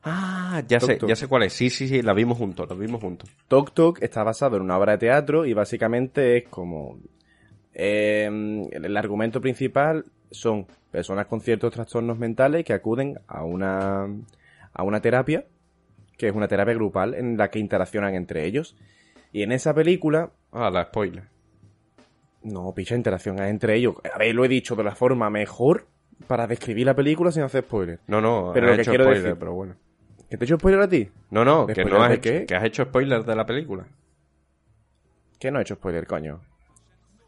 Ah, ya Tok sé, Tok. ya sé cuál es. Sí, sí, sí, la vimos juntos, la vimos juntos. Tok Tok está basado en una obra de teatro y básicamente es como... eh, el argumento principal son personas con ciertos trastornos mentales que acuden a una, a una terapia, que es una terapia grupal en la que interaccionan entre ellos. Y en esa película, Ah, la spoiler. no, picha, interacción entre ellos. A ver, lo he dicho de la forma mejor para describir la película sin hacer spoiler. No, no, Pero lo que hecho quiero spoiler, decir- pero bueno. ¿Que te he hecho spoiler a ti? No, no, que ¿Spoiler no has hecho, que has hecho spoiler de la película. Que no he hecho spoiler, coño.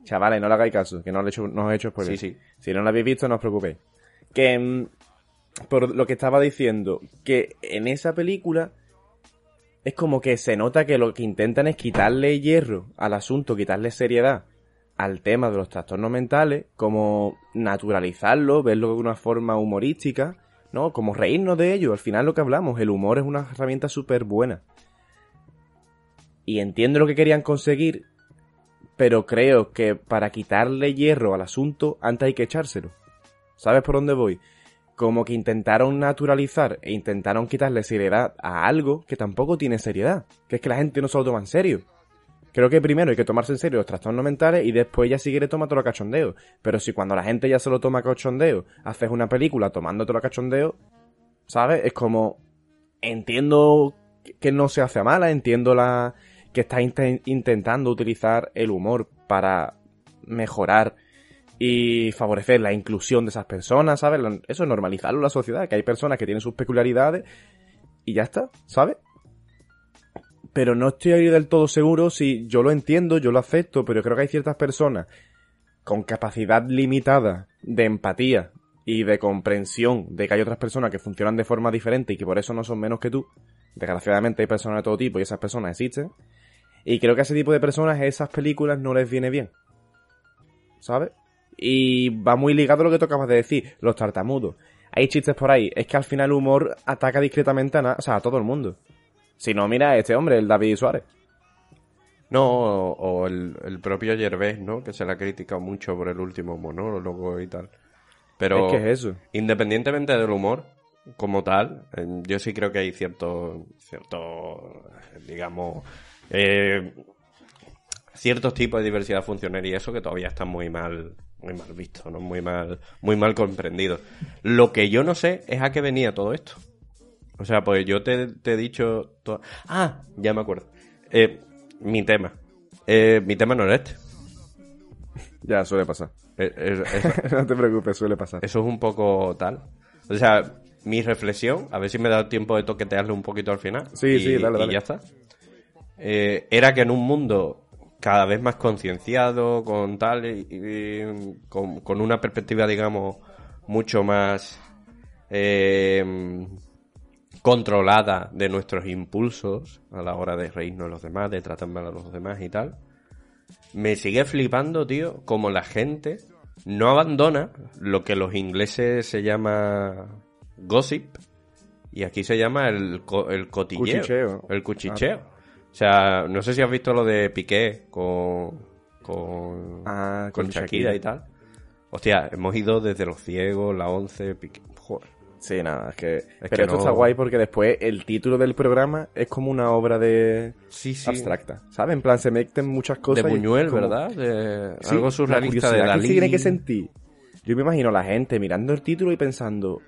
Chavales, no le hagáis caso, que no, le he hecho, no os he hecho spoiler. Sí, sí. Si no lo habéis visto, no os preocupéis. Que, mm, por lo que estaba diciendo, que en esa película es como que se nota que lo que intentan es quitarle hierro al asunto, quitarle seriedad al tema de los trastornos mentales, como naturalizarlo, verlo de una forma humorística, ¿no? Como reírnos de ello. Al final lo que hablamos, el humor es una herramienta súper buena. Y entiendo lo que querían conseguir, pero creo que para quitarle hierro al asunto, antes hay que echárselo. ¿Sabes por dónde voy? Como que intentaron naturalizar e intentaron quitarle seriedad a algo que tampoco tiene seriedad. Que es que la gente no se lo toma en serio. Creo que primero hay que tomarse en serio los trastornos mentales y después ya si quiere toma todo a cachondeo. Pero si cuando la gente ya se lo toma cachondeo, haces una película tomándote a cachondeo, ¿sabes? Es como... Entiendo que no se hace mala, entiendo la que está inte- intentando utilizar el humor para mejorar y favorecer la inclusión de esas personas, ¿sabes? Eso es normalizarlo en la sociedad, que hay personas que tienen sus peculiaridades y ya está, ¿sabes? Pero no estoy ahí del todo seguro si yo lo entiendo, yo lo acepto, pero creo que hay ciertas personas con capacidad limitada de empatía y de comprensión de que hay otras personas que funcionan de forma diferente y que por eso no son menos que tú. Desgraciadamente hay personas de todo tipo y esas personas existen. Y creo que a ese tipo de personas esas películas no les viene bien. ¿Sabes? Y va muy ligado a lo que tú acabas de decir, los tartamudos. Hay chistes por ahí. Es que al final el humor ataca discretamente a, na- o sea, a todo el mundo. Si no, mira a este hombre, el David Suárez. No, o, o el, el propio Gervais, ¿no? Que se le ha criticado mucho por el último monólogo y tal. Pero Es que es eso. independientemente del humor como tal, eh, yo sí creo que hay cierto, cierto, digamos, eh, ciertos tipos de diversidad funcional y eso que todavía están muy mal, muy mal vistos, ¿no? Muy mal, muy mal comprendidos. Lo que yo no sé es a qué venía todo esto. O sea, pues yo te, te he dicho... to- Ah, ya me acuerdo. Eh, mi tema. Eh, mi tema no era este. Ya, suele pasar. Eh, no te preocupes, suele pasar. eso es un poco tal. O sea, mi reflexión, a ver si me da tiempo de toquetearle un poquito al final. Sí, y, sí, dale, y dale. ya está. Eh, era que en un mundo cada vez más concienciado, con tal, y, y con, con una perspectiva, digamos, mucho más eh, controlada de nuestros impulsos a la hora de reírnos de los demás, de tratar mal a los demás y tal. Me sigue flipando, tío, como la gente no abandona lo que los ingleses se llama gossip y aquí se llama el, co- el cotilleo, Cuchicheo. el cuchicheo. O sea, no sé si has visto lo de Piqué con con, Ah, con con Shakira, Shakira. y tal. Hostia, hemos ido desde los ciegos, la 11, Piqué. Joder. Sí, nada, es que... pero esto no- está guay porque después el título del programa es como una obra de... Sí, sí. abstracta, ¿sabes? En plan, se meten muchas De cosas. y Buñuel, como- ¿verdad? De Sí, algo surrealista de Dalí. se tiene que sentir. Yo me imagino la gente mirando el título y pensando,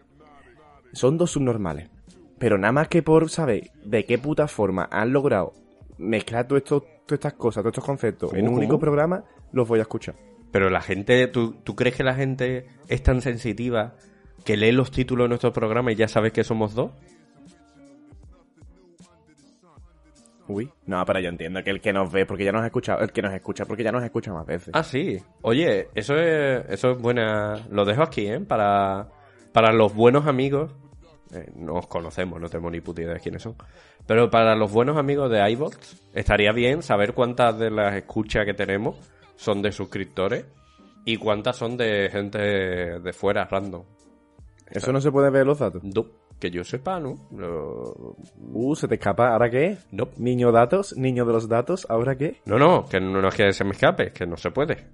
son dos subnormales. Pero nada más que por saber de qué puta forma han logrado mezclar todos estos todas estas cosas, todos estos conceptos en ¿Cómo, un cómo? único programa, los voy a escuchar. Pero la gente, ¿tú, ¿tú crees que la gente es tan sensitiva que lee los títulos de nuestro programa y ya sabes que somos dos? Uy. No, pero yo entiendo que el que nos ve porque ya nos ha escuchado, el que nos escucha porque ya nos escucha más veces. Ah, sí. Oye, eso es, eso es buena. Lo dejo aquí, ¿eh? Para, para los buenos amigos. Eh, no os conocemos, no tenemos ni puta idea de quiénes son. Pero para los buenos amigos de iVox, estaría bien saber cuántas de las escuchas que tenemos son de suscriptores y cuántas son de gente de fuera, random. Eso no se puede ver los datos. No, que yo sepa, ¿no? No, Uh, se te escapa, ¿ahora qué? no, Niño datos, niño de los datos, ¿ahora qué? no, no, que no, no es que se me escape, es que no se puede.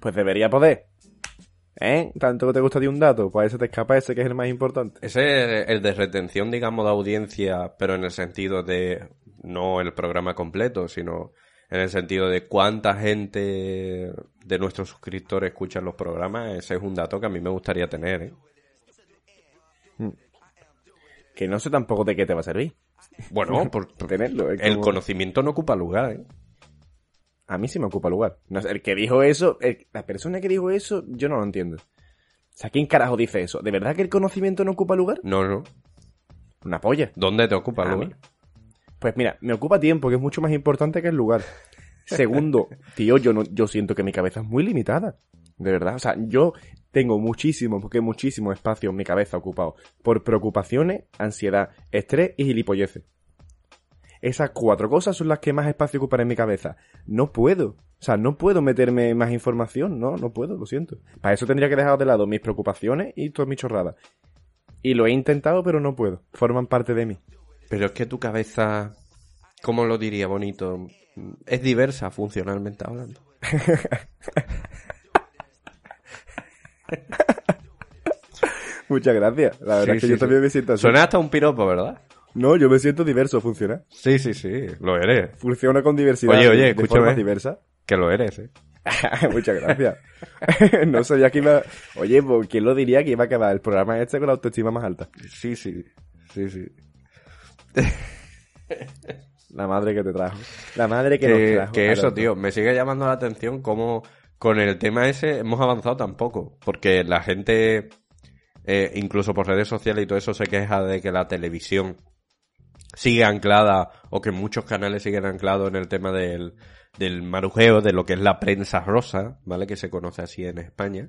Pues debería poder. ¿Eh? Tanto que te gusta de un dato, pues ahí se te escapa ese que es el más importante. Ese es el de retención, digamos, de audiencia, pero en el sentido de no el programa completo, sino en el sentido de cuánta gente de nuestros suscriptores escuchan los programas. Ese es un dato que a mí me gustaría tener. ¿eh? Que no sé tampoco de qué te va a servir Bueno, por, tenerlo. el conocimiento no ocupa lugar. ¿eh? A mí sí me ocupa lugar. No el que dijo eso, el- la persona que dijo eso, yo no lo entiendo. O sea, ¿quién carajo dice eso? ¿De verdad que el conocimiento no ocupa lugar? No, no. Una polla. ¿Dónde te ocupa lugar? mí. Pues mira, me ocupa tiempo, que es mucho más importante que el lugar. Segundo, tío, yo no, yo siento que mi cabeza es muy limitada. De verdad, o sea, yo tengo muchísimo, porque muchísimo espacio en mi cabeza ocupado por preocupaciones, ansiedad, estrés y gilipolleces. Esas cuatro cosas son las que más espacio ocupan en mi cabeza. No puedo. O sea, no puedo meterme más información, no, no puedo, lo siento. Para eso tendría que dejar de lado mis preocupaciones y todas mis chorradas. Y lo he intentado, pero no puedo. Forman parte de mí. Pero es que tu cabeza, ¿cómo lo diría bonito? Es diversa funcionalmente hablando. Muchas gracias. La verdad Sí, es que sí, yo sí. también me siento así. Suena hasta un piropo, ¿verdad? No, yo me siento diverso, funciona. Sí, sí, sí, lo eres. Funciona con diversidad. Oye, oye, de escúchame. formas diversas. Que lo eres, ¿eh? Muchas gracias. no sabía que iba... Oye, pues, ¿quién lo diría que iba a acabar el programa este con la autoestima más alta? Sí, sí, sí, sí. La madre que te trajo. La madre que, Que, nos trajo. que eso, tío, me sigue llamando la atención cómo con el tema ese hemos avanzado tan poco. Porque la gente, eh, incluso por redes sociales y todo eso, se queja de que la televisión sigue anclada o que muchos canales siguen anclados en el tema del, del marujeo, de lo que es la prensa rosa, ¿vale? Que se conoce así en España.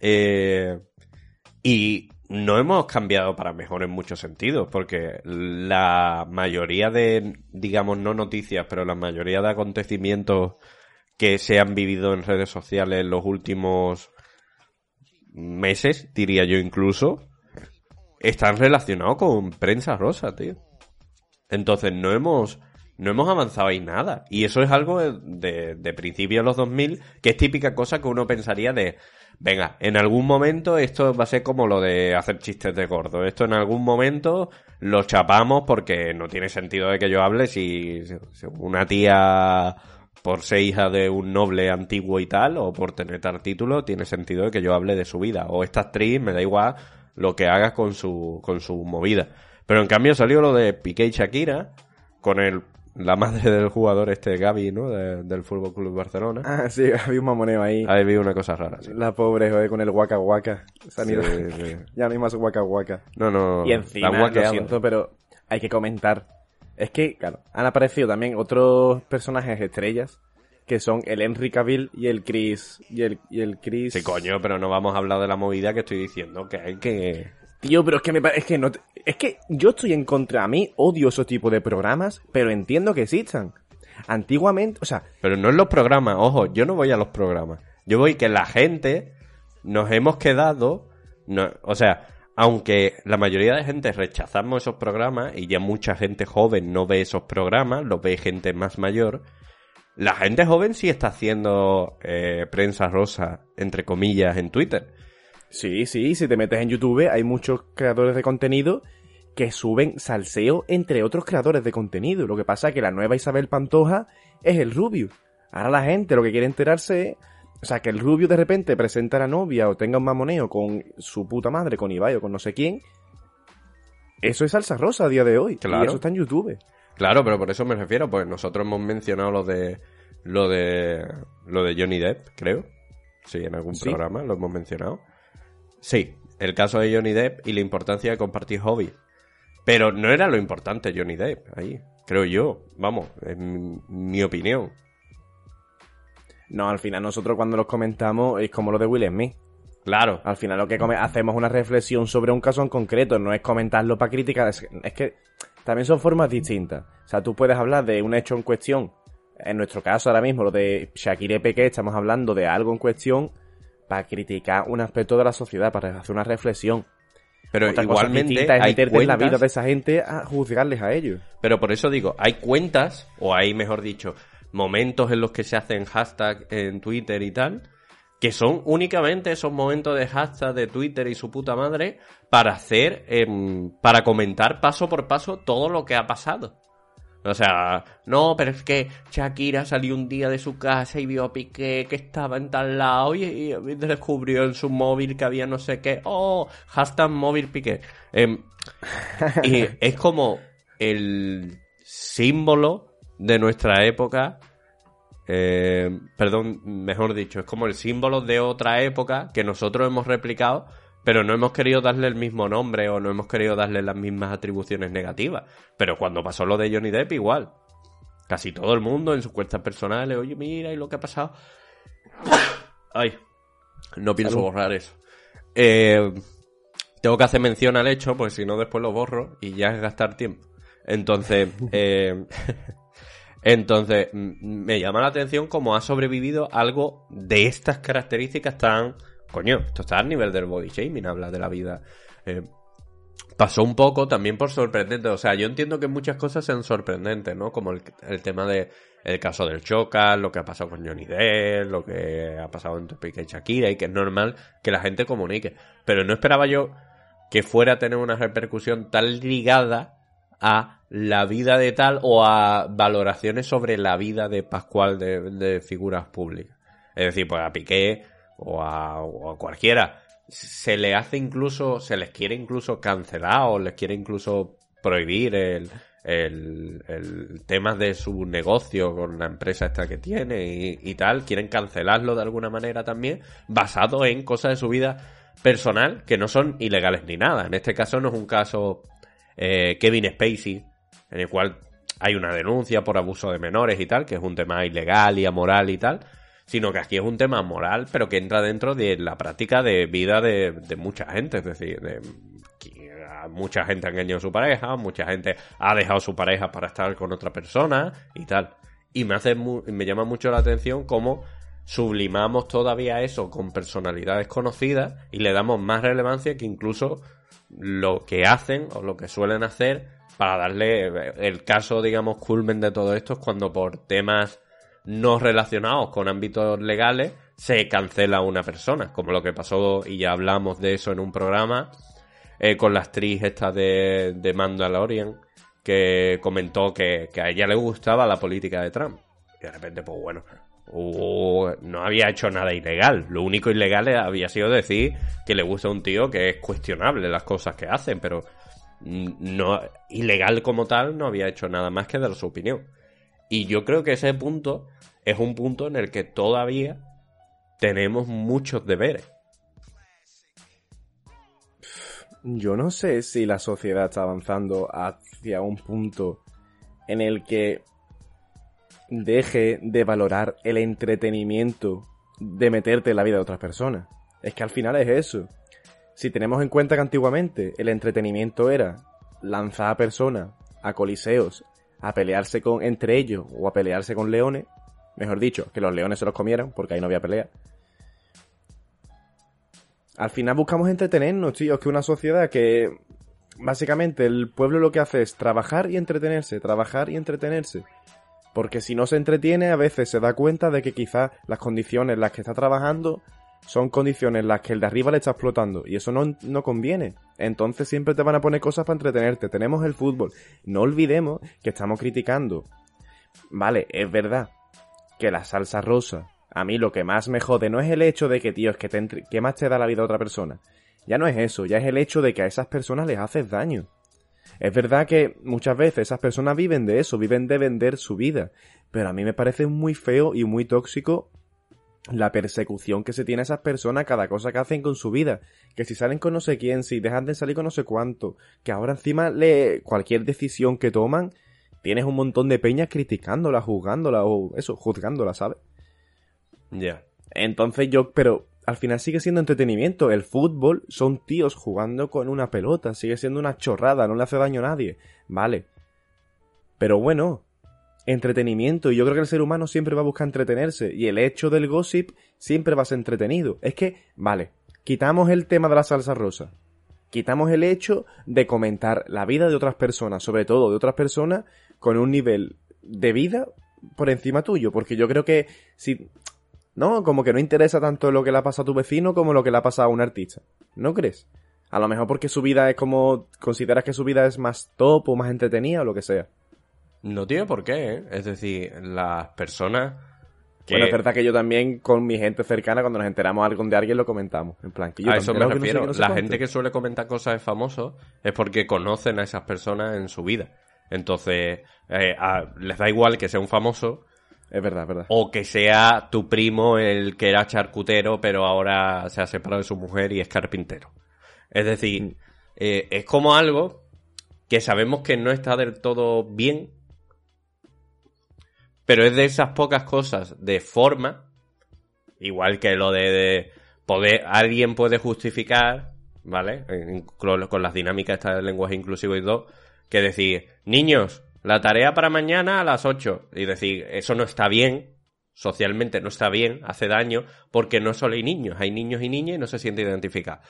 Eh, y no hemos cambiado para mejor en muchos sentidos, porque la mayoría de, digamos, no noticias, pero la mayoría de acontecimientos que se han vivido en redes sociales los últimos meses, diría yo incluso, están relacionados con prensa rosa, tío. Entonces no hemos, no hemos avanzado ahí nada. Y eso es algo de, de, principios de los 2000, que es típica cosa que uno pensaría de, venga, en algún momento esto va a ser como lo de hacer chistes de gordo. Esto en algún momento lo chapamos porque no tiene sentido de que yo hable si, si una tía por ser hija de un noble antiguo y tal, o por tener tal título, tiene sentido de que yo hable de su vida. O esta actriz, me da igual lo que haga con su, con su movida. Pero en cambio salió lo de Piqué y Shakira, con el, la madre del jugador este Gaby, ¿no? De- del Fútbol Club Barcelona. Ah, sí, había un mamoneo ahí. Ahí vi una cosa rara, sí. La pobre, joder, con el guaca guaca. Se han ido- Sí, sí. ya no hay más guaca guaca. No, no. Y encima, la lo siento, pero hay que comentar. Es que, claro, han aparecido también otros personajes estrellas que son el Henry Cavill y el Chris y el y el Chris Sí, coño, pero no vamos a hablar de la movida que estoy diciendo, que hay que... Tío, pero es que me pa- es que no es que yo estoy en contra a mí odio esos tipos de programas, pero entiendo que existan. Antiguamente, o sea, Pero no en los programas, ojo, yo no voy a los programas. Yo voy que la gente nos hemos quedado, no, o sea, aunque la mayoría de gente rechazamos esos programas y ya mucha gente joven no ve esos programas, los ve gente más mayor, la gente joven sí está haciendo eh, prensa rosa, entre comillas, en Twitter. Sí, sí, si te metes en YouTube hay muchos creadores de contenido que suben salseo entre otros creadores de contenido. Lo que pasa es que la nueva Isabel Pantoja es el Rubio. Ahora la gente lo que quiere enterarse es, o sea, que el Rubio de repente presenta a la novia o tenga un mamoneo con su puta madre, con Ibai o con no sé quién. Eso es salsa rosa a día de hoy. Claro. Y eso está en YouTube. Claro, pero por eso me refiero, pues nosotros hemos mencionado lo de lo de lo de Johnny Depp, creo. Sí, en algún Sí. programa lo hemos mencionado. Sí, el caso de Johnny Depp y la importancia de compartir hobby. Pero no era lo importante Johnny Depp ahí, creo yo. Vamos, en mi opinión. No, al final nosotros cuando los comentamos es como lo de Will Smith. Claro, Al final lo que hacemos una reflexión sobre un caso en concreto, no es comentarlo para criticar, es, es que también son formas distintas. O sea, tú puedes hablar de un hecho en cuestión, en nuestro caso ahora mismo, lo de Shakira y Piqué, estamos hablando de algo en cuestión para criticar un aspecto de la sociedad, para hacer una reflexión. pero Otra igualmente es hay meterte en la vida de esa gente a juzgarles a ellos. Pero por eso digo, hay cuentas, o hay, mejor dicho, momentos en los que se hacen hashtag en Twitter y tal, que son únicamente esos momentos de hashtag de Twitter y su puta madre para hacer, em, para comentar paso por paso todo lo que ha pasado. O sea, no, pero es que Shakira salió un día de su casa y vio a Piqué que estaba en tal lado y, y descubrió en su móvil que había no sé qué. Oh, hashtag móvil Piqué. Em, y es como el símbolo de nuestra época. eh, perdón, mejor dicho, es como el símbolo de otra época que nosotros hemos replicado, pero no hemos querido darle el mismo nombre o no hemos querido darle las mismas atribuciones negativas. Pero cuando pasó lo de Johnny Depp, igual. Casi todo el mundo en sus cuentas personales, oye, mira, y lo que ha pasado. Ay, no pienso Salud. borrar eso. Eh, tengo que hacer mención al hecho, pues si no después lo borro y ya es gastar tiempo. Entonces, eh, entonces me llama la atención cómo ha sobrevivido algo de estas características tan, coño, esto está al nivel del body shaming, habla de la vida. eh, pasó un poco también por sorprendente, o sea, yo entiendo que muchas cosas sean sorprendentes, ¿no? Como el, tema de el caso del Choca, lo que ha pasado con Johnny Depp, lo que ha pasado entre Piqué y Shakira, y que es normal que la gente comunique. Pero no esperaba yo que fuera a tener una repercusión tan ligada a la vida de tal o a valoraciones sobre la vida de Pascual de, de figuras públicas. Es decir, pues a Piqué o a, cualquiera se le hace incluso, se les quiere incluso cancelar o les quiere incluso prohibir el, el, tema de su negocio con la empresa esta que tiene y, y tal, quieren cancelarlo de alguna manera también, basado en cosas de su vida personal que no son ilegales ni nada. En este caso no es un caso eh, Kevin Spacey, en el cual hay una denuncia por abuso de menores y tal, que es un tema ilegal y amoral y tal, sino que aquí es un tema moral, pero que entra dentro de la práctica de vida de, mucha gente, es decir, de, a mucha gente ha engañado a su pareja, mucha gente ha dejado su pareja para estar con otra persona y tal. Y me hace me llama mucho la atención cómo sublimamos todavía eso con personalidades conocidas y le damos más relevancia que incluso lo que hacen o lo que suelen hacer para darle el caso, digamos, culmen de todo esto es cuando por temas no relacionados con ámbitos legales se cancela una persona, como lo que pasó, y ya hablamos de eso en un programa, eh, con la actriz esta de, de Mandalorian, que comentó que, que a ella le gustaba la política de Trump. Y de repente, pues bueno, no había hecho nada ilegal. Lo único ilegal había sido decir que le gusta a un tío que es cuestionable las cosas que hacen, pero mm, no ilegal como tal no había hecho nada más que dar su opinión. Y yo creo que ese punto es un punto en el que todavía tenemos muchos deberes. Yo no sé si la sociedad está avanzando hacia un punto en el que deje de valorar el entretenimiento de meterte en la vida de otras personas. Es que al final es eso. Si tenemos en cuenta que antiguamente el entretenimiento era lanzar a personas a coliseos a pelearse con entre ellos o a pelearse con leones, mejor dicho, que los leones se los comieran porque ahí no había pelea. Al final buscamos entretenernos, tío. Es que una sociedad que básicamente el pueblo lo que hace es trabajar y entretenerse, trabajar y entretenerse. Porque si no se entretiene, a veces se da cuenta de que quizás las condiciones en las que está trabajando son condiciones en las que el de arriba le está explotando. Y eso no, no conviene. Entonces siempre te van a poner cosas para entretenerte. Tenemos el fútbol. No olvidemos que estamos criticando. Vale, es verdad que la salsa rosa, a mí lo que más me jode no es el hecho de que, tío, es que, te entre- que más te da la vida a otra persona. Ya no es eso, ya es el hecho de que a esas personas les haces daño. Es verdad que muchas veces esas personas viven de eso, viven de vender su vida. Pero a mí me parece muy feo y muy tóxico la persecución que se tiene a esas personas cada cosa que hacen con su vida. Que si salen con no sé quién, si dejan de salir con no sé cuánto. Que ahora encima le, cualquier decisión que toman, tienes un montón de peñas criticándola, juzgándola o eso, juzgándola, ¿sabes? Ya. Entonces yo, pero al final sigue siendo entretenimiento. El fútbol son tíos jugando con una pelota, sigue siendo una chorrada, no le hace daño a nadie. Vale. Pero bueno, entretenimiento. Y yo creo que el ser humano siempre va a buscar entretenerse. Y el hecho del gossip siempre va a ser entretenido. Es que, vale, quitamos el tema de la salsa rosa. Quitamos el hecho de comentar la vida de otras personas, sobre todo de otras personas, con un nivel de vida por encima tuyo. Porque yo creo que si ¿no? Como que no interesa tanto lo que le ha pasado a tu vecino como lo que le ha pasado a un artista. ¿No crees? A lo mejor porque su vida es como... consideras que su vida es más top o más entretenida o lo que sea. No tiene por qué, ¿eh? Es decir, las personas que... Bueno, es verdad que yo también con mi gente cercana, cuando nos enteramos algo de alguien, lo comentamos. En plan, que yo a eso me refiero. que no sé la cuánto. gente que suele comentar cosas de famosos es porque conocen a esas personas en su vida. Entonces, eh, a- les da igual que sea un famoso Es verdad, es verdad. o que sea tu primo el que era charcutero, pero ahora se ha separado de su mujer y es carpintero. Es decir, eh, es como algo que sabemos que no está del todo bien, pero es de esas pocas cosas de forma, igual que lo de, de poder, alguien puede justificar, ¿vale? Con, las dinámicas estas del lenguaje inclusivo y todo, que decir, niños, la tarea para mañana a las 8. Y decir, eso no está bien, socialmente no está bien, hace daño, porque no solo hay niños, hay niños y niñas y no se siente identificada.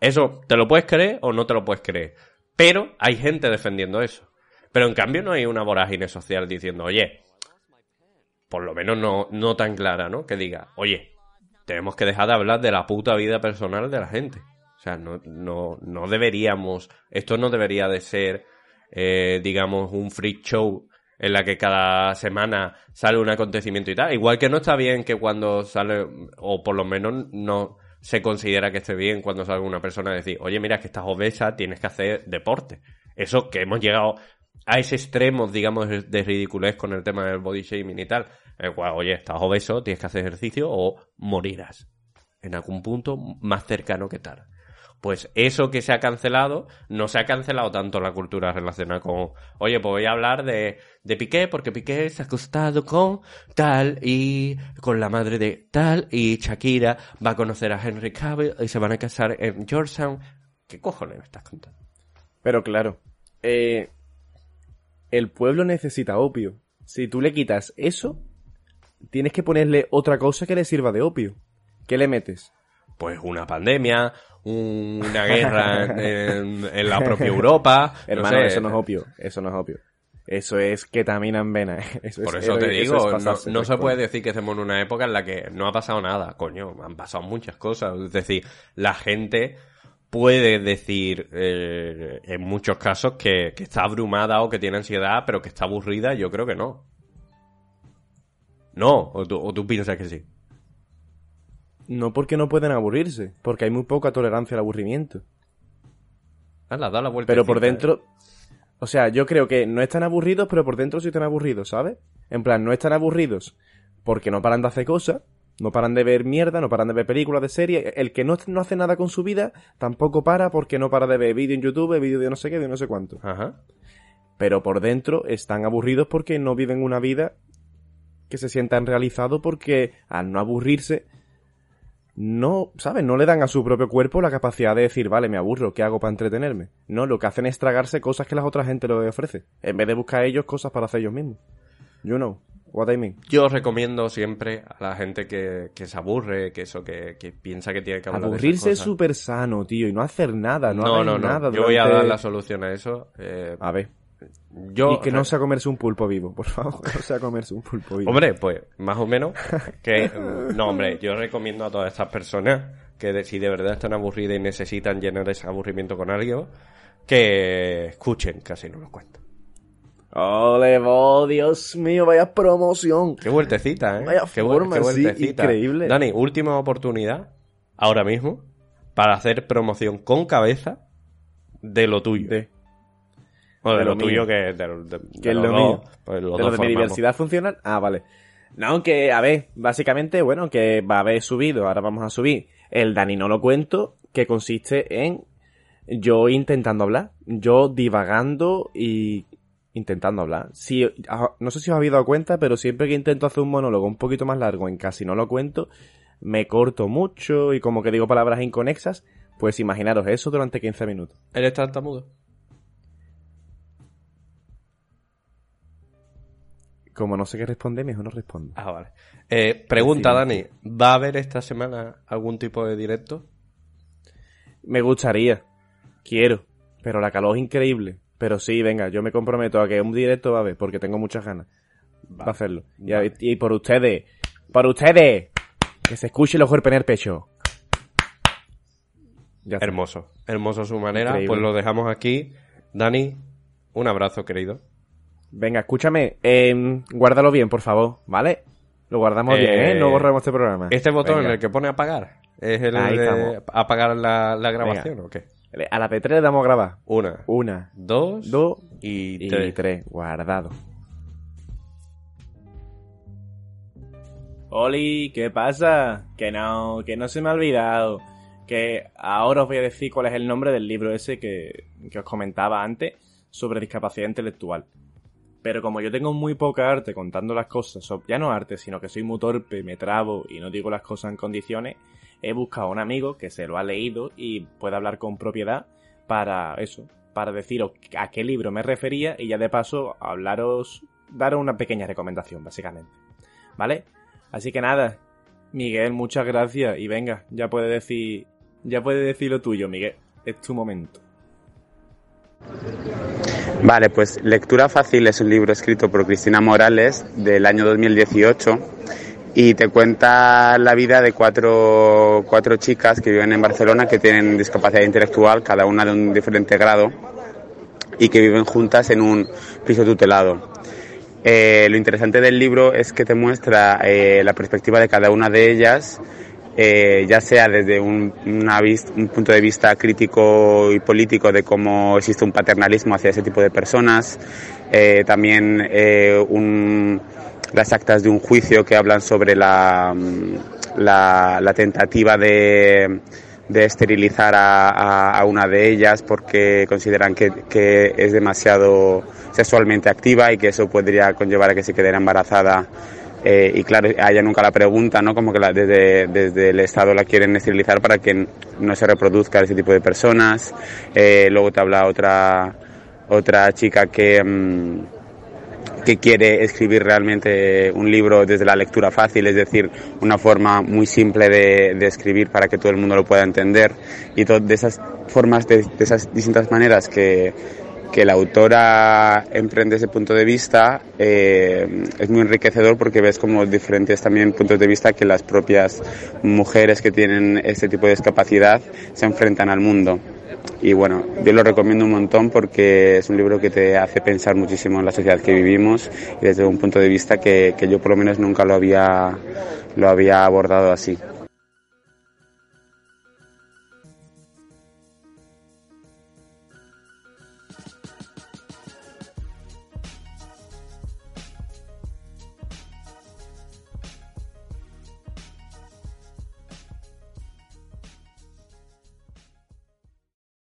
Eso, ¿te lo puedes creer o no te lo puedes creer? Pero hay gente defendiendo eso. Pero en cambio no hay una vorágine social diciendo, oye, por lo menos no, no tan clara, ¿no? Que diga, oye, tenemos que dejar de hablar de la puta vida personal de la gente. O sea, no, no, no deberíamos, esto no debería de ser, eh, digamos, un freak show en la que cada semana sale un acontecimiento y tal. Igual que no está bien que cuando sale, o por lo menos no se considera que esté bien cuando salga una persona a decir, oye, mira, que estás obesa, tienes que hacer deporte. Eso que hemos llegado a ese extremo, digamos, de ridiculez con el tema del body shaming y tal. El cual, oye, estás obeso, tienes que hacer ejercicio o morirás en algún punto más cercano que tal. Pues eso que se ha cancelado, no se ha cancelado tanto la cultura relacionada con, oye, pues voy a hablar de, de Piqué, porque Piqué se ha acostado con tal y con la madre de tal y Shakira va a conocer a Henry Cavill y se van a casar en Georgetown. ¿Qué cojones me estás contando? Pero claro, eh, el pueblo necesita opio. Si tú le quitas eso, tienes que ponerle otra cosa que le sirva de opio. ¿Qué le metes? Pues una pandemia, un- una guerra en, en la propia Europa. no Hermano, sé. eso no es opio. Eso no es opio. Eso es ketamina en vena. Eso Por es- eso te eso digo, es no, pasarse no de se puede decir que estemos en una época en la que no ha pasado nada, coño, han pasado muchas cosas. Es decir, la gente puede decir eh, en muchos casos que, que está abrumada o que tiene ansiedad, pero que está aburrida, yo creo que no. No, o tú, o tú piensas que sí. No porque no pueden aburrirse, porque hay muy poca tolerancia al aburrimiento. Hala, da la vuelta. Pero por dentro, o sea, yo creo que no están aburridos, pero por dentro sí están aburridos, ¿sabes? En plan, no están aburridos porque no paran de hacer cosas, no paran de ver mierda, no paran de ver películas, de series. El que no, no hace nada con su vida tampoco para porque no para de ver vídeo en YouTube, vídeo de no sé qué, de no sé cuánto. Ajá. Pero por dentro están aburridos porque no viven una vida que se sientan realizados porque al no aburrirse, no, ¿sabes? No le dan a su propio cuerpo la capacidad de decir, vale, me aburro, ¿qué hago para entretenerme? No, lo que hacen es tragarse cosas que la otra gente les ofrece, en vez de buscar ellos cosas para hacer ellos mismos. You know what I mean. Yo recomiendo siempre a la gente que, que se aburre, que eso, que, que piensa que tiene que hablar de esas Aburrirse es cosas. súper sano, tío, y no hacer nada, no, No, no, no. nada. Yo voy a dar la solución a eso. eh, A ver, yo, y que no sea comerse un pulpo vivo, por favor, no sea comerse un pulpo vivo. Hombre, pues más o menos que... No, hombre, yo recomiendo a todas estas personas que de- si de verdad están aburridas y necesitan llenar ese aburrimiento con algo, que escuchen, casi no lo cuento. Ole, oh, Dios mío, vaya promoción. Qué vueltecita, ¿eh? Vaya qué, forma, qué sí, increíble. Dani, última oportunidad, ahora mismo, para hacer promoción con cabeza de lo tuyo. De- O de, De lo, lo tuyo mío. que es de, de- es lo dos. mío. Pues de lo de mi diversidad funcional. Ah, vale. No, que, a ver, básicamente, bueno, que va a haber subido, ahora vamos a subir el Dani no lo cuento, que consiste en yo intentando hablar, yo divagando y intentando hablar. Si, ah, no sé si os habéis dado cuenta, pero siempre que intento hacer un monólogo un poquito más largo en casi no lo cuento, me corto mucho y como que digo palabras inconexas, pues imaginaros eso durante 15 minutos. ¿Eres tartamudo? Como no sé qué responder, mejor no respondo. Ah, vale. Eh, pregunta. Dani. ¿Va a haber esta semana algún tipo de directo? Me gustaría. Quiero. Pero la calor es increíble. Pero sí, venga, yo me comprometo a que un directo va a haber, porque tengo muchas ganas. Va a hacerlo. Y, por ustedes. ¡Por ustedes! Que se escuche los cuerpos en el pecho. Ya. Hermoso. Hermoso a su manera. Increíble. Pues lo dejamos aquí. Dani, un abrazo, querido. Venga, escúchame. em, guárdalo bien, por favor, ¿vale? Lo guardamos Eh, bien, ¿eh? No borramos este programa. Este botón Venga. en el que pone apagar. ¿Es el Ahí de estamos. apagar la, la grabación o qué? A la P3 le damos a grabar. Una, Una, dos, dos y, y tres. tres. Guardado. Oli, ¿qué pasa? Que no, que no se me ha olvidado. Que ahora os voy a decir cuál es el nombre del libro ese que, que os comentaba antes sobre discapacidad intelectual. Pero como yo tengo muy poca arte contando las cosas, ya no arte, sino que soy muy torpe, me trabo y no digo las cosas en condiciones, he buscado a un amigo que se lo ha leído y puede hablar con propiedad para eso, para deciros a qué libro me refería y ya de paso hablaros, daros una pequeña recomendación, básicamente. ¿Vale? Así que nada, Miguel, muchas gracias y venga, ya puedes decir, ya puedes decir lo tuyo, Miguel, es tu momento. Vale, pues Lectura Fácil es un libro escrito por Cristina Morales del año 2018 y te cuenta la vida de cuatro, cuatro chicas que viven en Barcelona que tienen discapacidad intelectual, cada una de un diferente grado y que viven juntas en un piso tutelado. Eh, lo interesante del libro es que te muestra eh, la perspectiva de cada una de ellas, eh, ya sea desde un, una vis- un punto de vista crítico y político de cómo existe un paternalismo hacia ese tipo de personas, eh, también eh, un- las actas de un juicio que hablan sobre la, mm, tentativa de, esterilizar a una de ellas porque consideran que, que es demasiado sexualmente activa y que eso podría conllevar a que se quedara embarazada. Eh, y claro, a ella nunca la pregunta, ¿no? Como que desde, desde el Estado la quieren esterilizar para que no se reproduzca ese tipo de personas. Eh, luego te habla otra, otra chica que, mm, que quiere escribir realmente un libro desde la lectura fácil, es decir, una forma muy simple de, escribir para que todo el mundo lo pueda entender. Y to- de esas formas, de esas distintas maneras que, que la autora emprende ese punto de vista, eh, es muy enriquecedor porque ves como diferentes también puntos de vista que las propias mujeres que tienen este tipo de discapacidad se enfrentan al mundo. Y bueno, yo lo recomiendo un montón porque es un libro que te hace pensar muchísimo en la sociedad que vivimos y desde un punto de vista que, que yo por lo menos nunca lo había, lo había abordado así.